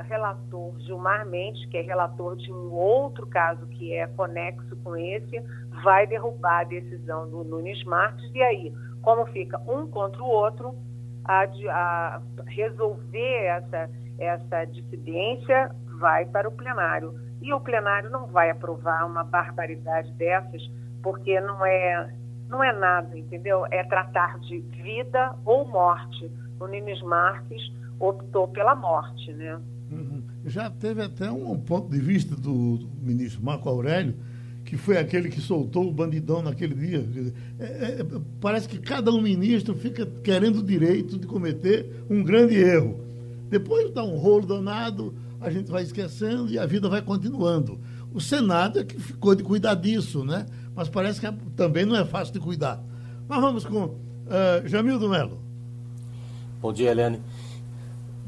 relator Gilmar Mendes, que é relator de um outro caso que é conexo com esse, vai derrubar a decisão do Nunes Marques, e aí, como fica um contra o outro, a, a resolver essa, essa dissidência vai para o plenário. E o plenário não vai aprovar uma barbaridade dessas, porque não é, não é nada, entendeu? É tratar de vida ou morte. O Nunes Marques optou pela morte, né? Uhum. Já teve até um ponto de vista do, do ministro Marco Aurélio, que foi aquele que soltou o bandidão naquele dia. É, é, parece que cada um ministro fica querendo o direito de cometer um grande erro. Depois dá um rolo danado, a gente vai esquecendo e a vida vai continuando. O Senado é que ficou de cuidar disso, né? Mas parece que também não é fácil de cuidar. Mas vamos com uh, Jamildo Melo. Bom dia, Eliane.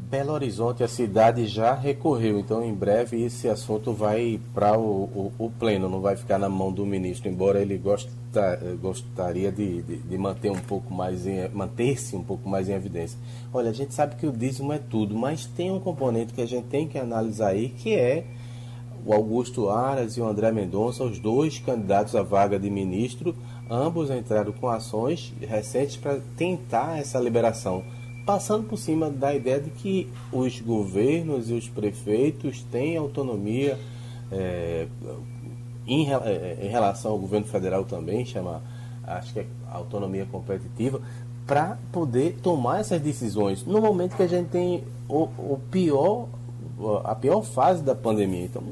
Belo Horizonte, a cidade já recorreu, então em breve esse assunto vai para o, o, o, pleno, não vai ficar na mão do ministro, embora ele gosta, gostaria de, de, de, manter um pouco mais manter-se um pouco mais em evidência. Olha, a gente sabe que o dízimo é tudo, mas tem um componente que a gente tem que analisar aí, que é o Augusto Aras e o André Mendonça, os dois candidatos à vaga de ministro, ambos entraram com ações recentes para tentar essa liberação, passando por cima da ideia de que os governos e os prefeitos têm autonomia é, em, é, em, relação ao governo federal também, chama, acho que é autonomia competitiva, para poder tomar essas decisões no momento que a gente tem o, o pior a pior fase da pandemia. Então,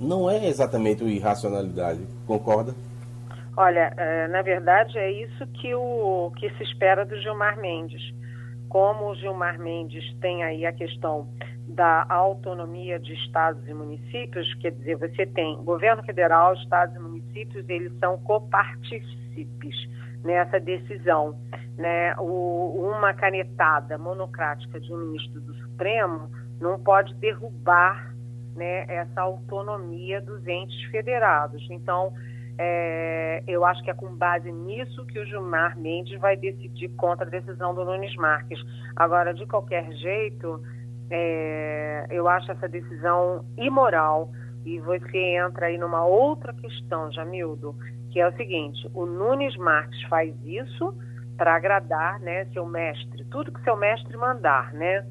não é exatamente irracionalidade, concorda? Olha, é, na verdade é isso que, o, que se espera do Gilmar Mendes. Como o Gilmar Mendes tem aí a questão da autonomia de estados e municípios, quer dizer, você tem governo federal, estados e municípios, eles são copartícipes nessa decisão. Né? O, uma canetada monocrática de um ministro do Supremo não pode derrubar né, essa autonomia dos entes federados. Então, é, eu acho que é com base nisso que o Gilmar Mendes vai decidir contra a decisão do Nunes Marques. Agora, de qualquer jeito, é, eu acho essa decisão imoral e você entra aí numa outra questão, Jamildo, que é o seguinte: o Nunes Marques faz isso para agradar, né, seu mestre, tudo que seu mestre mandar, né?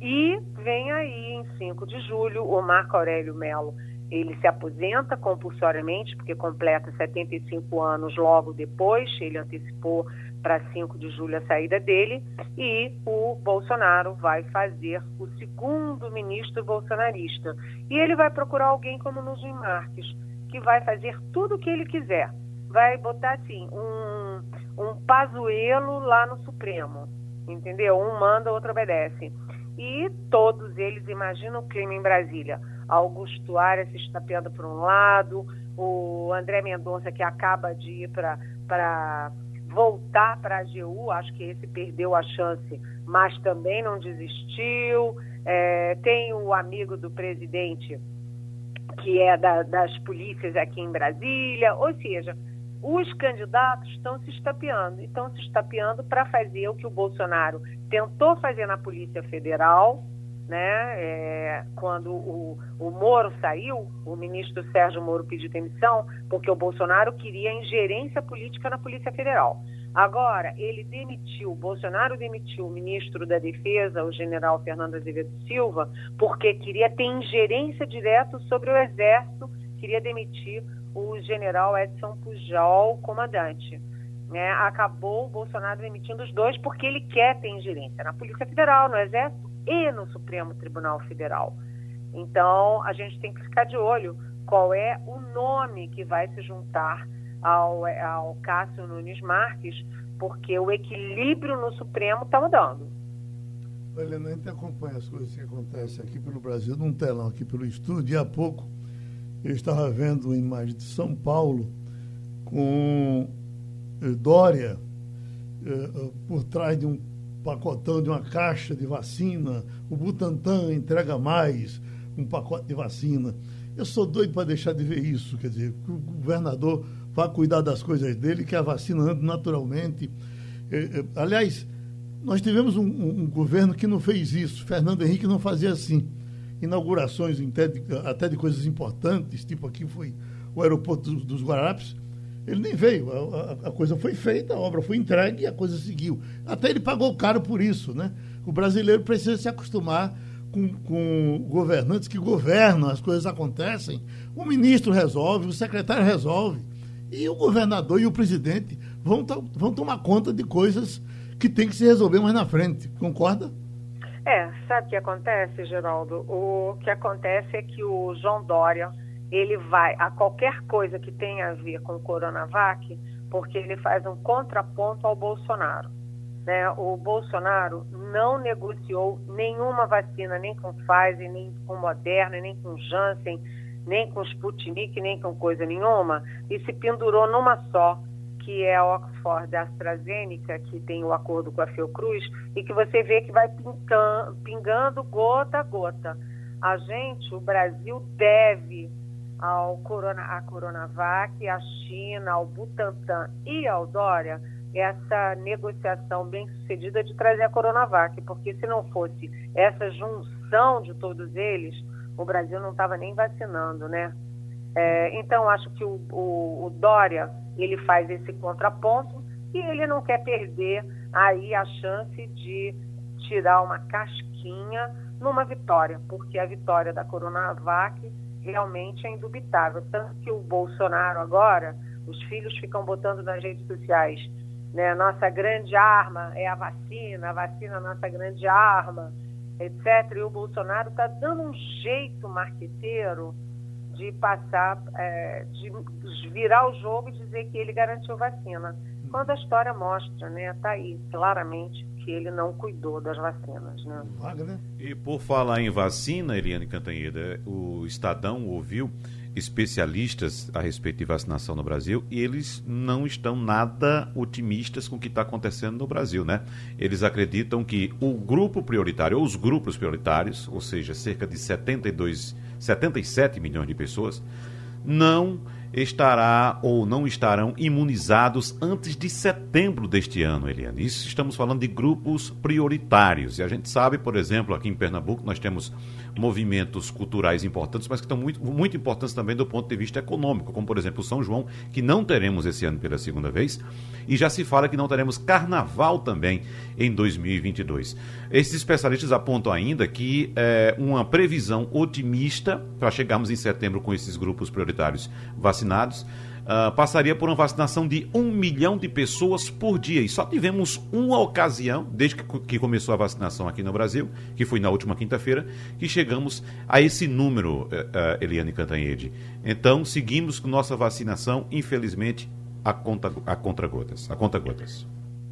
E vem aí, em 5 de julho, o Marco Aurélio Melo. Ele se aposenta compulsoriamente, porque completa 75 anos logo depois, ele antecipou para 5 de julho a saída dele, e o Bolsonaro vai fazer o segundo ministro bolsonarista. E ele vai procurar alguém como Nuzim Marques, que vai fazer tudo o que ele quiser. Vai botar assim, um, um pazuelo lá no Supremo, entendeu? Um manda, outro obedece e todos eles imaginam o clima em Brasília. Augusto Aras se estapeando por um lado, o André Mendonça que acaba de ir para voltar para a AGU, acho que esse perdeu a chance, mas também não desistiu. É, tem o amigo do presidente que é da, das polícias aqui em Brasília, ou seja, os candidatos estão se estapeando, estão se estapeando para fazer o que o Bolsonaro tentou fazer na Polícia Federal, né? É, quando o, o Moro saiu, o ministro Sérgio Moro pediu demissão porque o Bolsonaro queria ingerência política na Polícia Federal. Agora, ele demitiu, Bolsonaro demitiu o ministro da Defesa, o general Fernando Azevedo Silva, porque queria ter ingerência direta sobre o Exército, queria demitir o general Edson Pujol, comandante. Né? Acabou o Bolsonaro demitindo os dois porque ele quer ter ingerência na Polícia Federal, no Exército e no Supremo Tribunal Federal. Então, a gente tem que ficar de olho qual é o nome que vai se juntar ao, ao Cássio Nunes Marques, porque o equilíbrio no Supremo está mudando. Olha, a gente acompanha as coisas que acontecem aqui pelo Brasil, num telão aqui pelo estúdio, e há pouco eu estava vendo uma imagem de São Paulo com eh, Dória eh, eh, por trás de um pacotão, de uma caixa de vacina, o Butantan entrega mais um pacote de vacina. Eu sou doido para deixar de ver isso, quer dizer, que o governador vá cuidar das coisas dele, que a vacina ande naturalmente. aliás, nós tivemos um, um, um, governo que não fez isso. Fernando Henrique não fazia assim. Inaugurações até de, até de coisas importantes, tipo aqui foi o aeroporto dos, dos Guararapes, ele nem veio. A, a, a, coisa foi feita, a obra foi entregue e a coisa seguiu. Até ele pagou caro por isso, né? O brasileiro precisa se acostumar com, com governantes que governam, as coisas acontecem. O ministro resolve, o secretário resolve. E o governador e o presidente vão, vão tomar conta de coisas que tem que se resolver mais na frente. Concorda? É, sabe o que acontece, Geraldo? O que acontece é que o João Dória ele vai a qualquer coisa que tenha a ver com o Coronavac, porque ele faz um contraponto ao Bolsonaro. Né? O Bolsonaro não negociou nenhuma vacina, nem com Pfizer, nem com Moderna, nem com Janssen, nem com Sputnik, nem com coisa nenhuma, e se pendurou numa só, que é a Oxford AstraZeneca, que tem o acordo com a Fiocruz, e que você vê que vai pingando, pingando gota a gota. A gente, o Brasil, deve ao Corona, à Coronavac, à China, ao Butantan e ao Dória essa negociação bem sucedida de trazer a Coronavac, porque se não fosse essa junção de todos eles, o Brasil não estava nem vacinando, né? É, então, acho que o, o, o Dória, ele faz esse contraponto e ele não quer perder aí a chance de tirar uma casquinha numa vitória, porque a vitória da Coronavac realmente é indubitável. Tanto que o Bolsonaro agora, os filhos ficam botando nas redes sociais, né? Nossa grande arma é a vacina, a vacina é a nossa grande arma, etc. E o Bolsonaro está dando um jeito marqueteiro de passar, é, de virar o jogo e dizer que ele garantiu vacina. Quando a história mostra, né, está aí claramente que ele não cuidou das vacinas. Né? E por falar em vacina, Eliane Cantanheda, o Estadão ouviu especialistas a respeito de vacinação no Brasil e eles não estão nada otimistas com o que está acontecendo no Brasil, né? Eles acreditam que o grupo prioritário, ou os grupos prioritários, ou seja, cerca de 72, 77 milhões de pessoas, não estará ou não estarão imunizados antes de setembro deste ano, Eliane. Isso estamos falando de grupos prioritários. E a gente sabe, por exemplo, aqui em Pernambuco nós temos movimentos culturais importantes, mas que estão muito, muito importantes também do ponto de vista econômico, como por exemplo o São João, que não teremos esse ano pela segunda vez, e já se fala que não teremos carnaval também em 2022. Esses especialistas apontam ainda que é, uma previsão otimista para chegarmos em setembro com esses grupos prioritários vacinados uh, passaria por uma vacinação de um milhão de pessoas por dia. E só tivemos uma ocasião, desde que, que começou a vacinação aqui no Brasil, que foi na última quinta-feira, que chegamos a esse número, uh, uh, Eliane Cantanhede. Então, seguimos com nossa vacinação, infelizmente, a conta, a contra gotas. A conta gotas.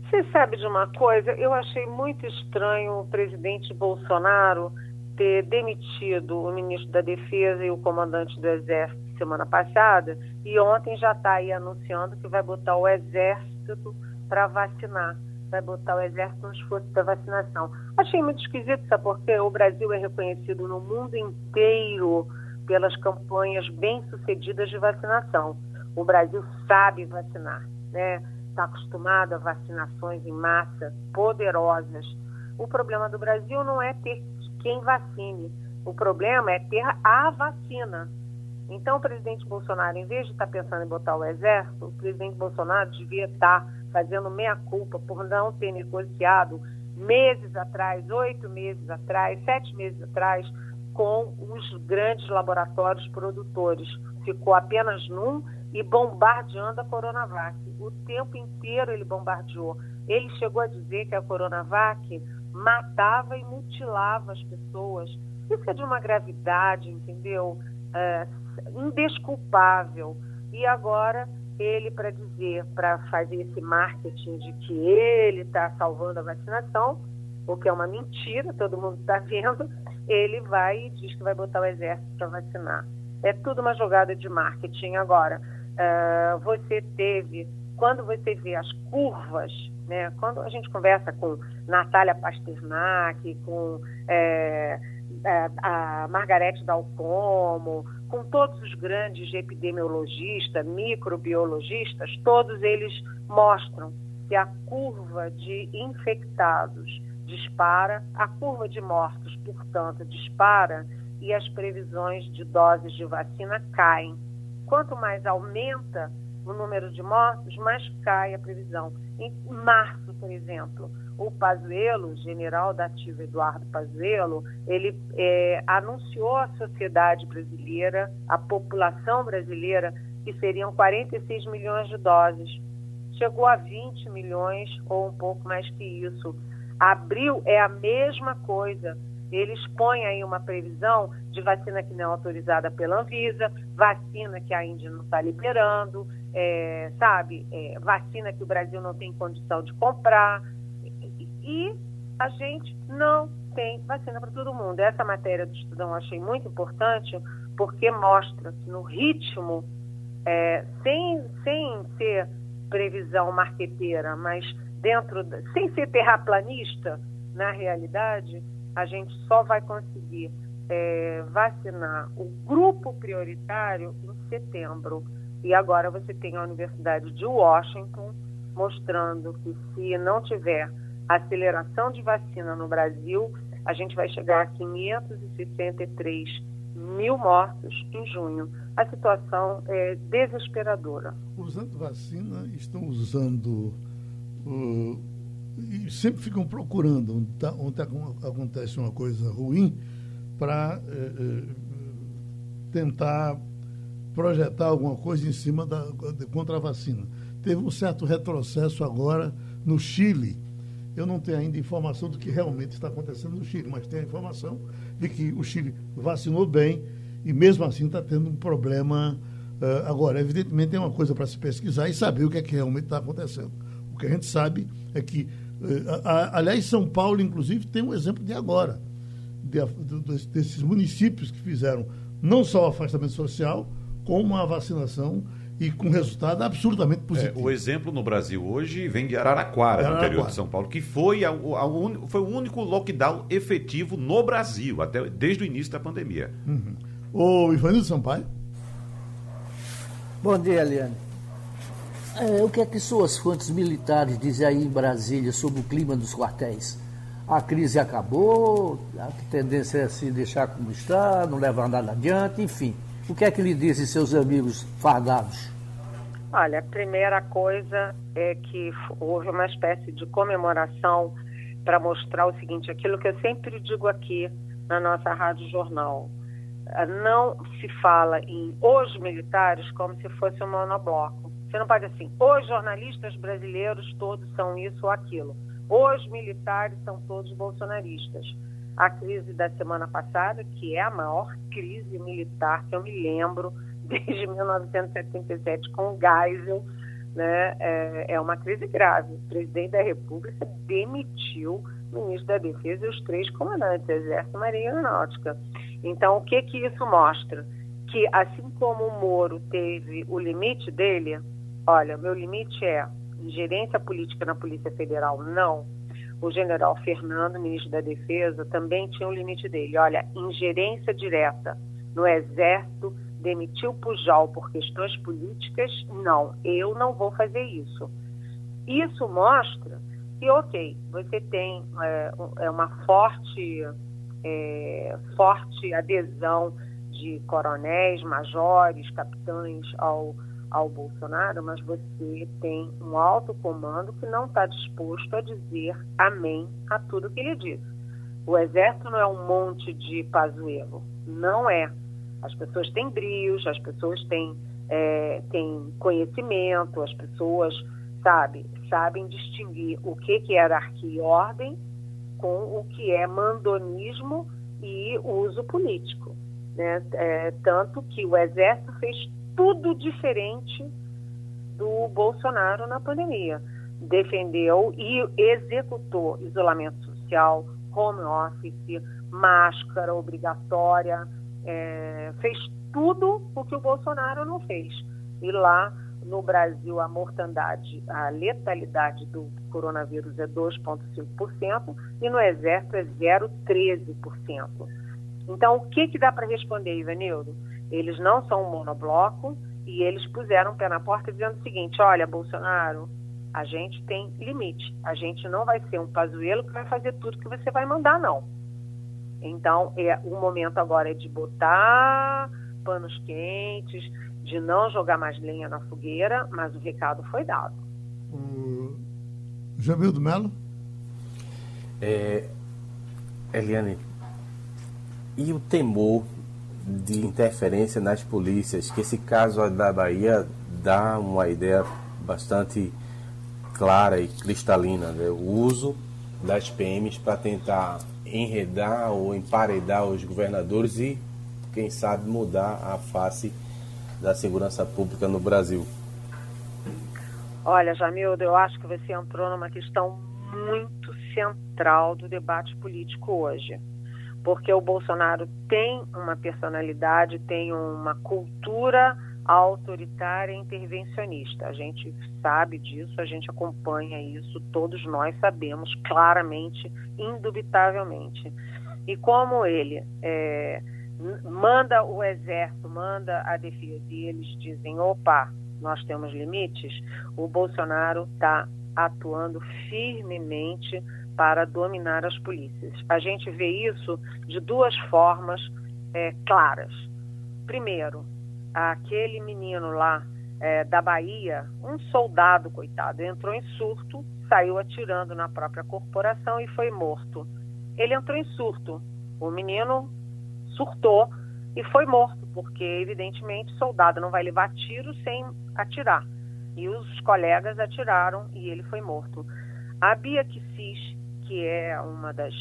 Você sabe de uma coisa? Eu achei muito estranho o presidente Bolsonaro ter demitido o ministro da Defesa e o comandante do Exército semana passada e ontem já está aí anunciando que vai botar o Exército para vacinar, vai botar o Exército no esforço da vacinação. Achei muito esquisito, sabe porque o Brasil é reconhecido no mundo inteiro pelas campanhas bem-sucedidas de vacinação. O Brasil sabe vacinar, né? Está acostumado a vacinações em massa poderosas. O problema do Brasil não é ter quem vacine. O problema é ter a vacina. Então, o presidente Bolsonaro, em vez de estar pensando em botar o exército, o presidente Bolsonaro devia estar fazendo meia-culpa por não ter negociado meses atrás, oito meses atrás, sete meses atrás, com os grandes laboratórios produtores. Ficou apenas num e bombardeando a Coronavac. O tempo inteiro ele bombardeou. Ele chegou a dizer que a Coronavac matava e mutilava as pessoas. Isso é de uma gravidade, entendeu? É, indesculpável. E agora ele para dizer, para fazer esse marketing de que ele está salvando a vacinação, o que é uma mentira, todo mundo está vendo, ele vai e diz que vai botar o exército para vacinar. É tudo uma jogada de marketing. Agora, uh, você teve, quando você vê as curvas, né, quando a gente conversa com Natália Pasternak, com é, a Margarete Dalcomo, com todos os grandes epidemiologistas, microbiologistas, todos eles mostram que a curva de infectados dispara, a curva de mortos, portanto, dispara e as previsões de doses de vacina caem. Quanto mais aumenta o número de mortos, mais cai a previsão. Em março, por exemplo, o Pazuello, general da ativa Eduardo Pazuello, ele é, anunciou à sociedade brasileira, à população brasileira, que seriam 46 milhões de doses. Chegou a 20 milhões ou um pouco mais que isso. Abril é a mesma coisa. Eles põem aí uma previsão de vacina que não é autorizada pela Anvisa, vacina que a Índia não está liberando, é, sabe? É, vacina que o Brasil não tem condição de comprar e a gente não tem vacina para todo mundo. Essa matéria do Estudão eu achei muito importante porque mostra que no ritmo, é, sem, sem ser previsão marqueteira, mas dentro, sem ser terraplanista, na realidade, a gente só vai conseguir é, vacinar o grupo prioritário em setembro. E agora você tem a Universidade de Washington mostrando que se não tiver aceleração de vacina no Brasil, a gente vai chegar a 563 mil mortos em junho. A situação é desesperadora. Usando vacina, estão usando. Uh, e sempre ficam procurando onde, tá, onde acontece uma coisa ruim para eh, eh, tentar projetar alguma coisa em cima da, de, contra a vacina. Teve um certo retrocesso agora no Chile, eu não tenho ainda informação do que realmente está acontecendo no Chile, mas tenho a informação de que o Chile vacinou bem e mesmo assim está tendo um problema. Uh, agora, evidentemente, tem uma coisa para se pesquisar e saber o que é que realmente está acontecendo. O que a gente sabe é que, aliás, São Paulo, inclusive, tem um exemplo de agora, de, de, desses municípios que fizeram não só o afastamento social, como a vacinação e com resultado absurdamente positivo. É, o exemplo no Brasil hoje vem de Araraquara, Araraquara. no interior de São Paulo, que foi, a, a, a foi o único lockdown efetivo no Brasil, até desde o início da pandemia. Uhum. O Ivanildo Sampaio. Bom dia, Eliane. É, o que é que suas fontes militares dizem aí em Brasília sobre o clima dos quartéis? A crise acabou, a tendência é se deixar como está, não levar nada adiante, enfim. O que é que lhe dizem seus amigos fardados? Olha, a primeira coisa é que houve uma espécie de comemoração para mostrar o seguinte, aquilo que eu sempre digo aqui na nossa Rádio Jornal. Não se fala em os militares como se fosse um monobloco. Você não pode assim, os jornalistas brasileiros todos são isso ou aquilo. Os militares são todos bolsonaristas a crise da semana passada, que é a maior crise militar que eu me lembro desde 1977 com o Geisel, né? É, é uma crise grave. O presidente da República demitiu o ministro da Defesa e os três comandantes, Exército, Marinha e Aeronáutica. Então, o que que isso mostra? Que assim como o Moro teve o limite dele, olha, meu limite é ingerência política na Polícia Federal, não o general Fernando, ministro da Defesa, também tinha um limite dele. Olha, ingerência direta no Exército, demitiu Pujol por questões políticas, não, eu não vou fazer isso. Isso mostra que, ok, você tem é, é uma forte é, forte adesão de coronéis, majores, capitães ao, ao Bolsonaro, mas você tem um alto comando que não está disposto a dizer amém a tudo que ele diz. O exército não é um monte de pazuelo, não é. As pessoas têm brios, as pessoas têm, é, têm conhecimento, as pessoas, sabe, sabem distinguir o que, que é hierarquia e ordem com o que é mandonismo e uso político. Né? É, tanto que o Exército fez tudo diferente do Bolsonaro na pandemia. Defendeu e executou isolamento social, home office, máscara obrigatória, é, fez tudo o que o Bolsonaro não fez. E lá no Brasil a mortandade, a letalidade do coronavírus é 2,5% e no Exército é 0,13%. Então, o que, que dá para responder, Ivanildo? Eles não são um monobloco e eles puseram o pé na porta dizendo o seguinte: olha, Bolsonaro, a gente tem limite. A gente não vai ser um pazuelo que vai fazer tudo que você vai mandar, não. Então, é, o momento agora é de botar panos quentes, de não jogar mais lenha na fogueira, mas o recado foi dado. O Jamildo Melo? É, Eliane, e o temor de interferência nas polícias, que esse caso da Bahia dá uma ideia bastante clara e cristalina, né? o uso das PMs para tentar enredar ou emparedar os governadores e, quem sabe, mudar a face da segurança pública no Brasil? Olha, Jamildo, eu acho que você entrou numa questão muito central do debate político hoje. Porque o Bolsonaro tem uma personalidade, tem uma cultura autoritária e intervencionista. A gente sabe disso, a gente acompanha isso, todos nós sabemos claramente, indubitavelmente. E como ele é, manda o exército, manda a defesa e eles dizem: opa, nós temos limites, o Bolsonaro está atuando firmemente para dominar as polícias. A gente vê isso de duas formas é, claras. Primeiro, aquele menino lá é, da Bahia, um soldado, coitado, entrou em surto, saiu atirando na própria corporação e foi morto. Ele entrou em surto. O menino surtou e foi morto, porque evidentemente soldado não vai levar tiro sem atirar. E os colegas atiraram e ele foi morto. A Bia Kicis, que é uma das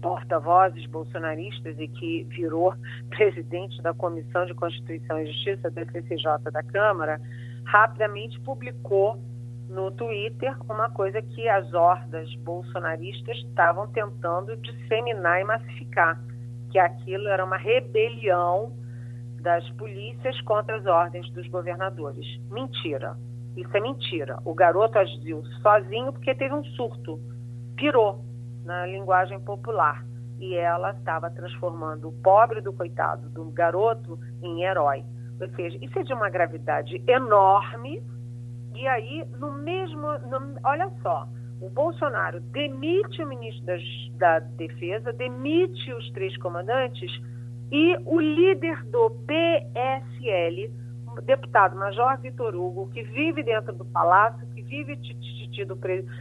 porta-vozes bolsonaristas e que virou presidente da Comissão de Constituição e Justiça da CCJ da Câmara, rapidamente publicou no Twitter uma coisa que as hordas bolsonaristas estavam tentando disseminar e massificar que aquilo era uma rebelião das polícias contra as ordens dos governadores. Mentira. Isso é mentira. O garoto agiu sozinho porque teve um surto. Pirou na linguagem popular. E ela estava transformando o pobre do coitado, do garoto, em herói. Ou seja, isso é de uma gravidade enorme. E aí, no mesmo. No, olha só, o Bolsonaro demite o ministro das, da Defesa, demite os três comandantes e o líder do PSL, o deputado Major Vitor Hugo, que vive dentro do palácio, vive tido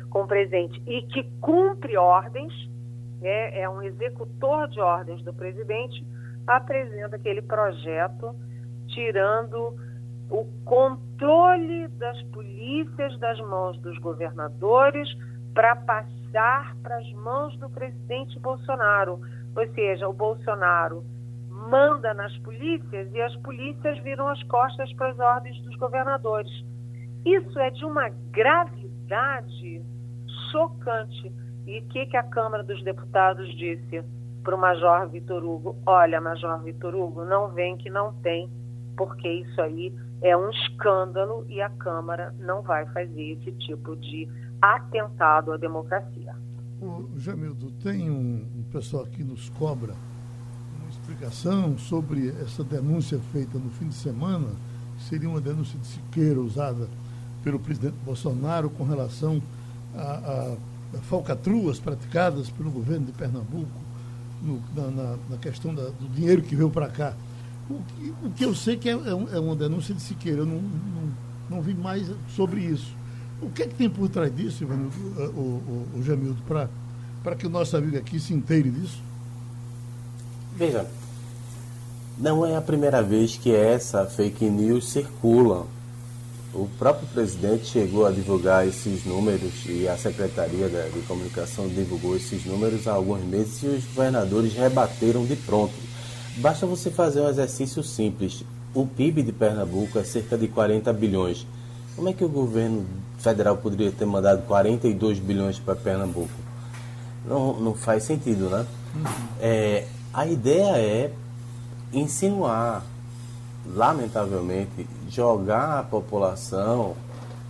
com presente e que cumpre ordens, né, é um executor de ordens do presidente, apresenta aquele projeto tirando o controle das polícias das mãos dos governadores para passar para as mãos do presidente Bolsonaro. Ou seja, o Bolsonaro manda nas polícias e as polícias viram as costas para as ordens dos governadores. Isso é de uma gravidade chocante. E o que, que a Câmara dos Deputados disse para o Major Vitor Hugo? Olha, Major Vitor Hugo, não vem que não tem, porque isso aí é um escândalo e a Câmara não vai fazer esse tipo de atentado à democracia. O Jamildo, tem um, um pessoal que nos cobra uma explicação sobre essa denúncia feita no fim de semana, que seria uma denúncia de Siqueira usada pelo presidente Bolsonaro com relação a, a, falcatruas praticadas pelo governo de Pernambuco no, na, na, questão da, do dinheiro que veio para cá. O, o, que eu sei que é, é, é, uma denúncia de Siqueira, eu não, não, não vi mais sobre isso. O que é que tem por trás disso, Ivanildo, o, o, o Jamildo, para que o nosso amigo aqui se inteire disso? Veja, não é a primeira vez que essa fake news circula. O próprio presidente chegou a divulgar esses números e a Secretaria de Comunicação divulgou esses números há alguns meses e os governadores rebateram de pronto. Basta você fazer um exercício simples. O PIB de Pernambuco é cerca de 40 bilhões. Como é que o governo federal poderia ter mandado 42 bilhões para Pernambuco? Não, não faz sentido, né? Uhum. É, a ideia é insinuar, lamentavelmente, jogar a população,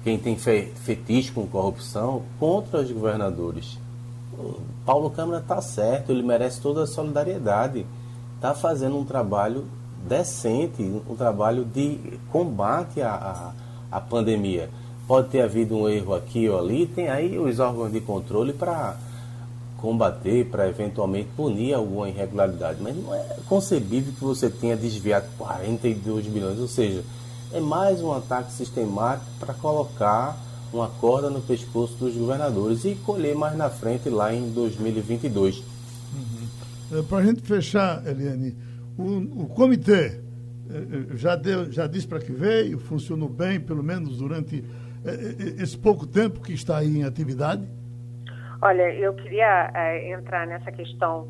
quem tem fetiche com corrupção, contra os governadores. Paulo Câmara está certo, ele merece toda a solidariedade. Está fazendo um trabalho decente, um trabalho de combate à, à, à pandemia. Pode ter havido um erro aqui ou ali, tem aí os órgãos de controle para combater, para eventualmente punir alguma irregularidade. Mas não é concebível que você tenha desviado 42 bilhões, ou seja, é mais um ataque sistemático para colocar uma corda no pescoço dos governadores e colher mais na frente lá em 2022. Uhum. É, para a gente fechar, Eliane, o, o comitê é, é, já, deu, já disse para que veio, funcionou bem, pelo menos durante esse pouco tempo que está aí em atividade? Olha, eu queria é, entrar nessa questão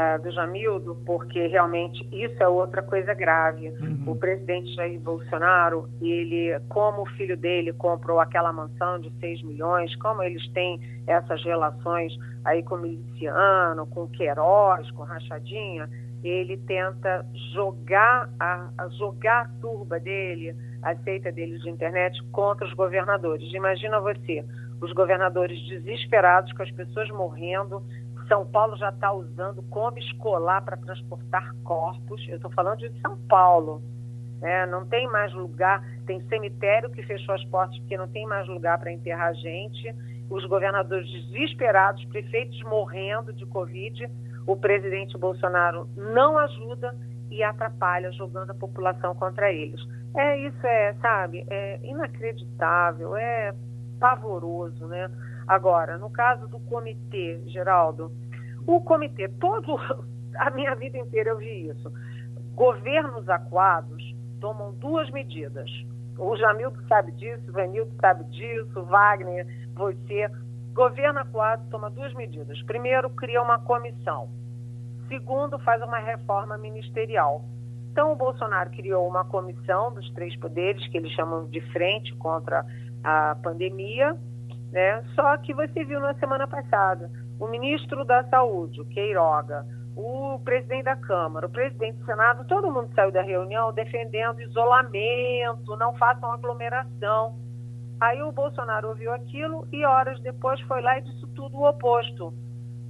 uh, do Jamildo, porque realmente isso é outra coisa grave. Uhum. O presidente Jair Bolsonaro, ele, como o filho dele comprou aquela mansão de 6 milhões, como eles têm essas relações aí com o miliciano, com o Queiroz, com Rachadinha, ele tenta jogar a, a, jogar a turba dele, a seita dele de internet contra os governadores. Imagina você, os governadores desesperados, com as pessoas morrendo. São Paulo já está usando Kombi escolar para transportar corpos. Eu estou falando de São Paulo. Né? Não tem mais lugar, tem cemitério que fechou as portas porque não tem mais lugar para enterrar gente. Os governadores desesperados, prefeitos morrendo de Covid. O presidente Bolsonaro não ajuda e atrapalha, jogando a população contra eles. É isso, é, sabe, é inacreditável, é pavoroso, né? Agora, no caso do comitê, Geraldo, o comitê, todo a minha vida inteira eu vi isso. Governos aquados tomam duas medidas. O Jamildo sabe disso, o Vanildo sabe disso, Wagner, você. Governo aquado toma duas medidas. Primeiro, cria uma comissão. Segundo, faz uma reforma ministerial. Então, o Bolsonaro criou uma comissão dos três poderes, que eles chamam de frente contra a pandemia, né? Só que você viu na semana passada o ministro da Saúde, o Queiroga, o presidente da Câmara, o presidente do Senado, todo mundo saiu da reunião defendendo isolamento, não façam aglomeração. Aí o Bolsonaro ouviu aquilo e horas depois foi lá e disse tudo o oposto.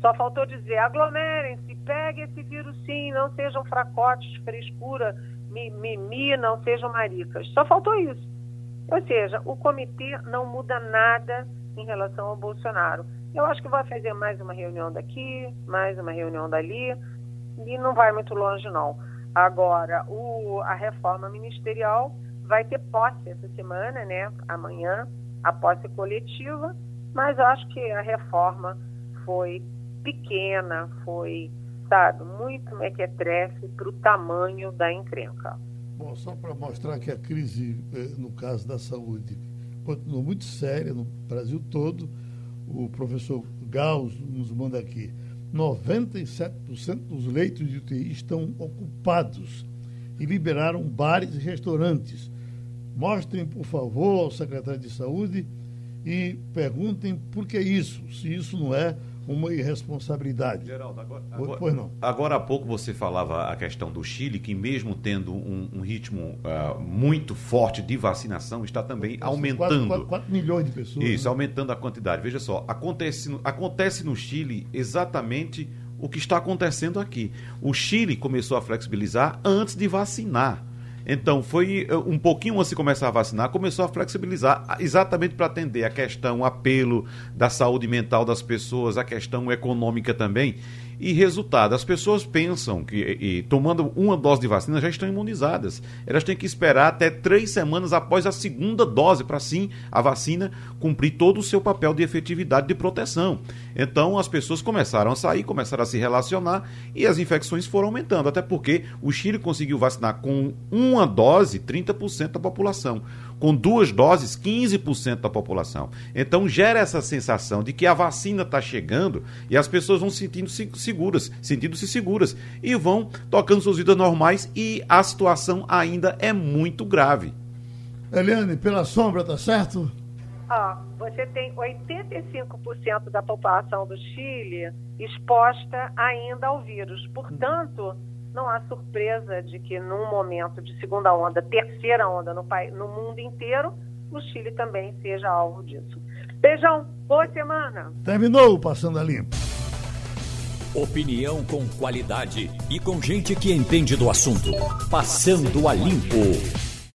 Só faltou dizer: aglomerem-se, peguem esse vírus sim, não sejam fracotes, frescura, mimimi, não sejam maricas. Só faltou isso. Ou seja, o comitê não muda nada em relação ao Bolsonaro. Eu acho que vai fazer mais uma reunião daqui, mais uma reunião dali, e não vai muito longe, não. Agora, o, a reforma ministerial vai ter posse essa semana, né? Amanhã, a posse coletiva, mas eu acho que a reforma foi pequena, foi, sabe, muito mequetrefe para o tamanho da encrenca. Bom, só para mostrar que a crise, eh, no caso da saúde, continua muito séria no Brasil todo, o professor Gauss nos manda aqui. 97% dos leitos de UTI estão ocupados e liberaram bares e restaurantes. Mostrem, por favor, ao secretário de Saúde e perguntem por que isso, se isso não é uma irresponsabilidade. Geraldo, agora, agora, pois não. agora há pouco você falava a questão do Chile, que mesmo tendo um, um ritmo uh, muito forte de vacinação, está também aumentando. 4, 4, milhões de pessoas. Isso, né? aumentando a quantidade. Veja só, acontece, acontece no Chile exatamente o que está acontecendo aqui. O Chile começou a flexibilizar antes de vacinar. Então, foi eh, um pouquinho antes de começar a vacinar, começou a flexibilizar, exatamente para atender a questão, o apelo da saúde mental das pessoas, a questão econômica também. E resultado, as pessoas pensam que e, tomando uma dose de vacina já estão imunizadas. Elas têm que esperar até três semanas após a segunda dose para sim a vacina cumprir todo o seu papel de efetividade de proteção. Então as pessoas começaram a sair, começaram a se relacionar e as infecções foram aumentando, até porque o Chile conseguiu vacinar com uma dose 30% da população com duas doses, 15% da população. Então gera essa sensação de que a vacina está chegando e as pessoas vão se sentindo seguras, sentindo-se seguras e vão tocando suas vidas normais e a situação ainda é muito grave. Eliane, pela sombra, tá certo? Ó, você tem 85% da população do Chile exposta ainda ao vírus. Portanto, não há surpresa de que num momento de segunda onda, terceira onda no, país, no mundo inteiro, o Chile também seja alvo disso. Beijão, boa semana. Terminou o Passando a Limpo. Opinião com qualidade e com gente que entende do assunto. Passando a Limpo.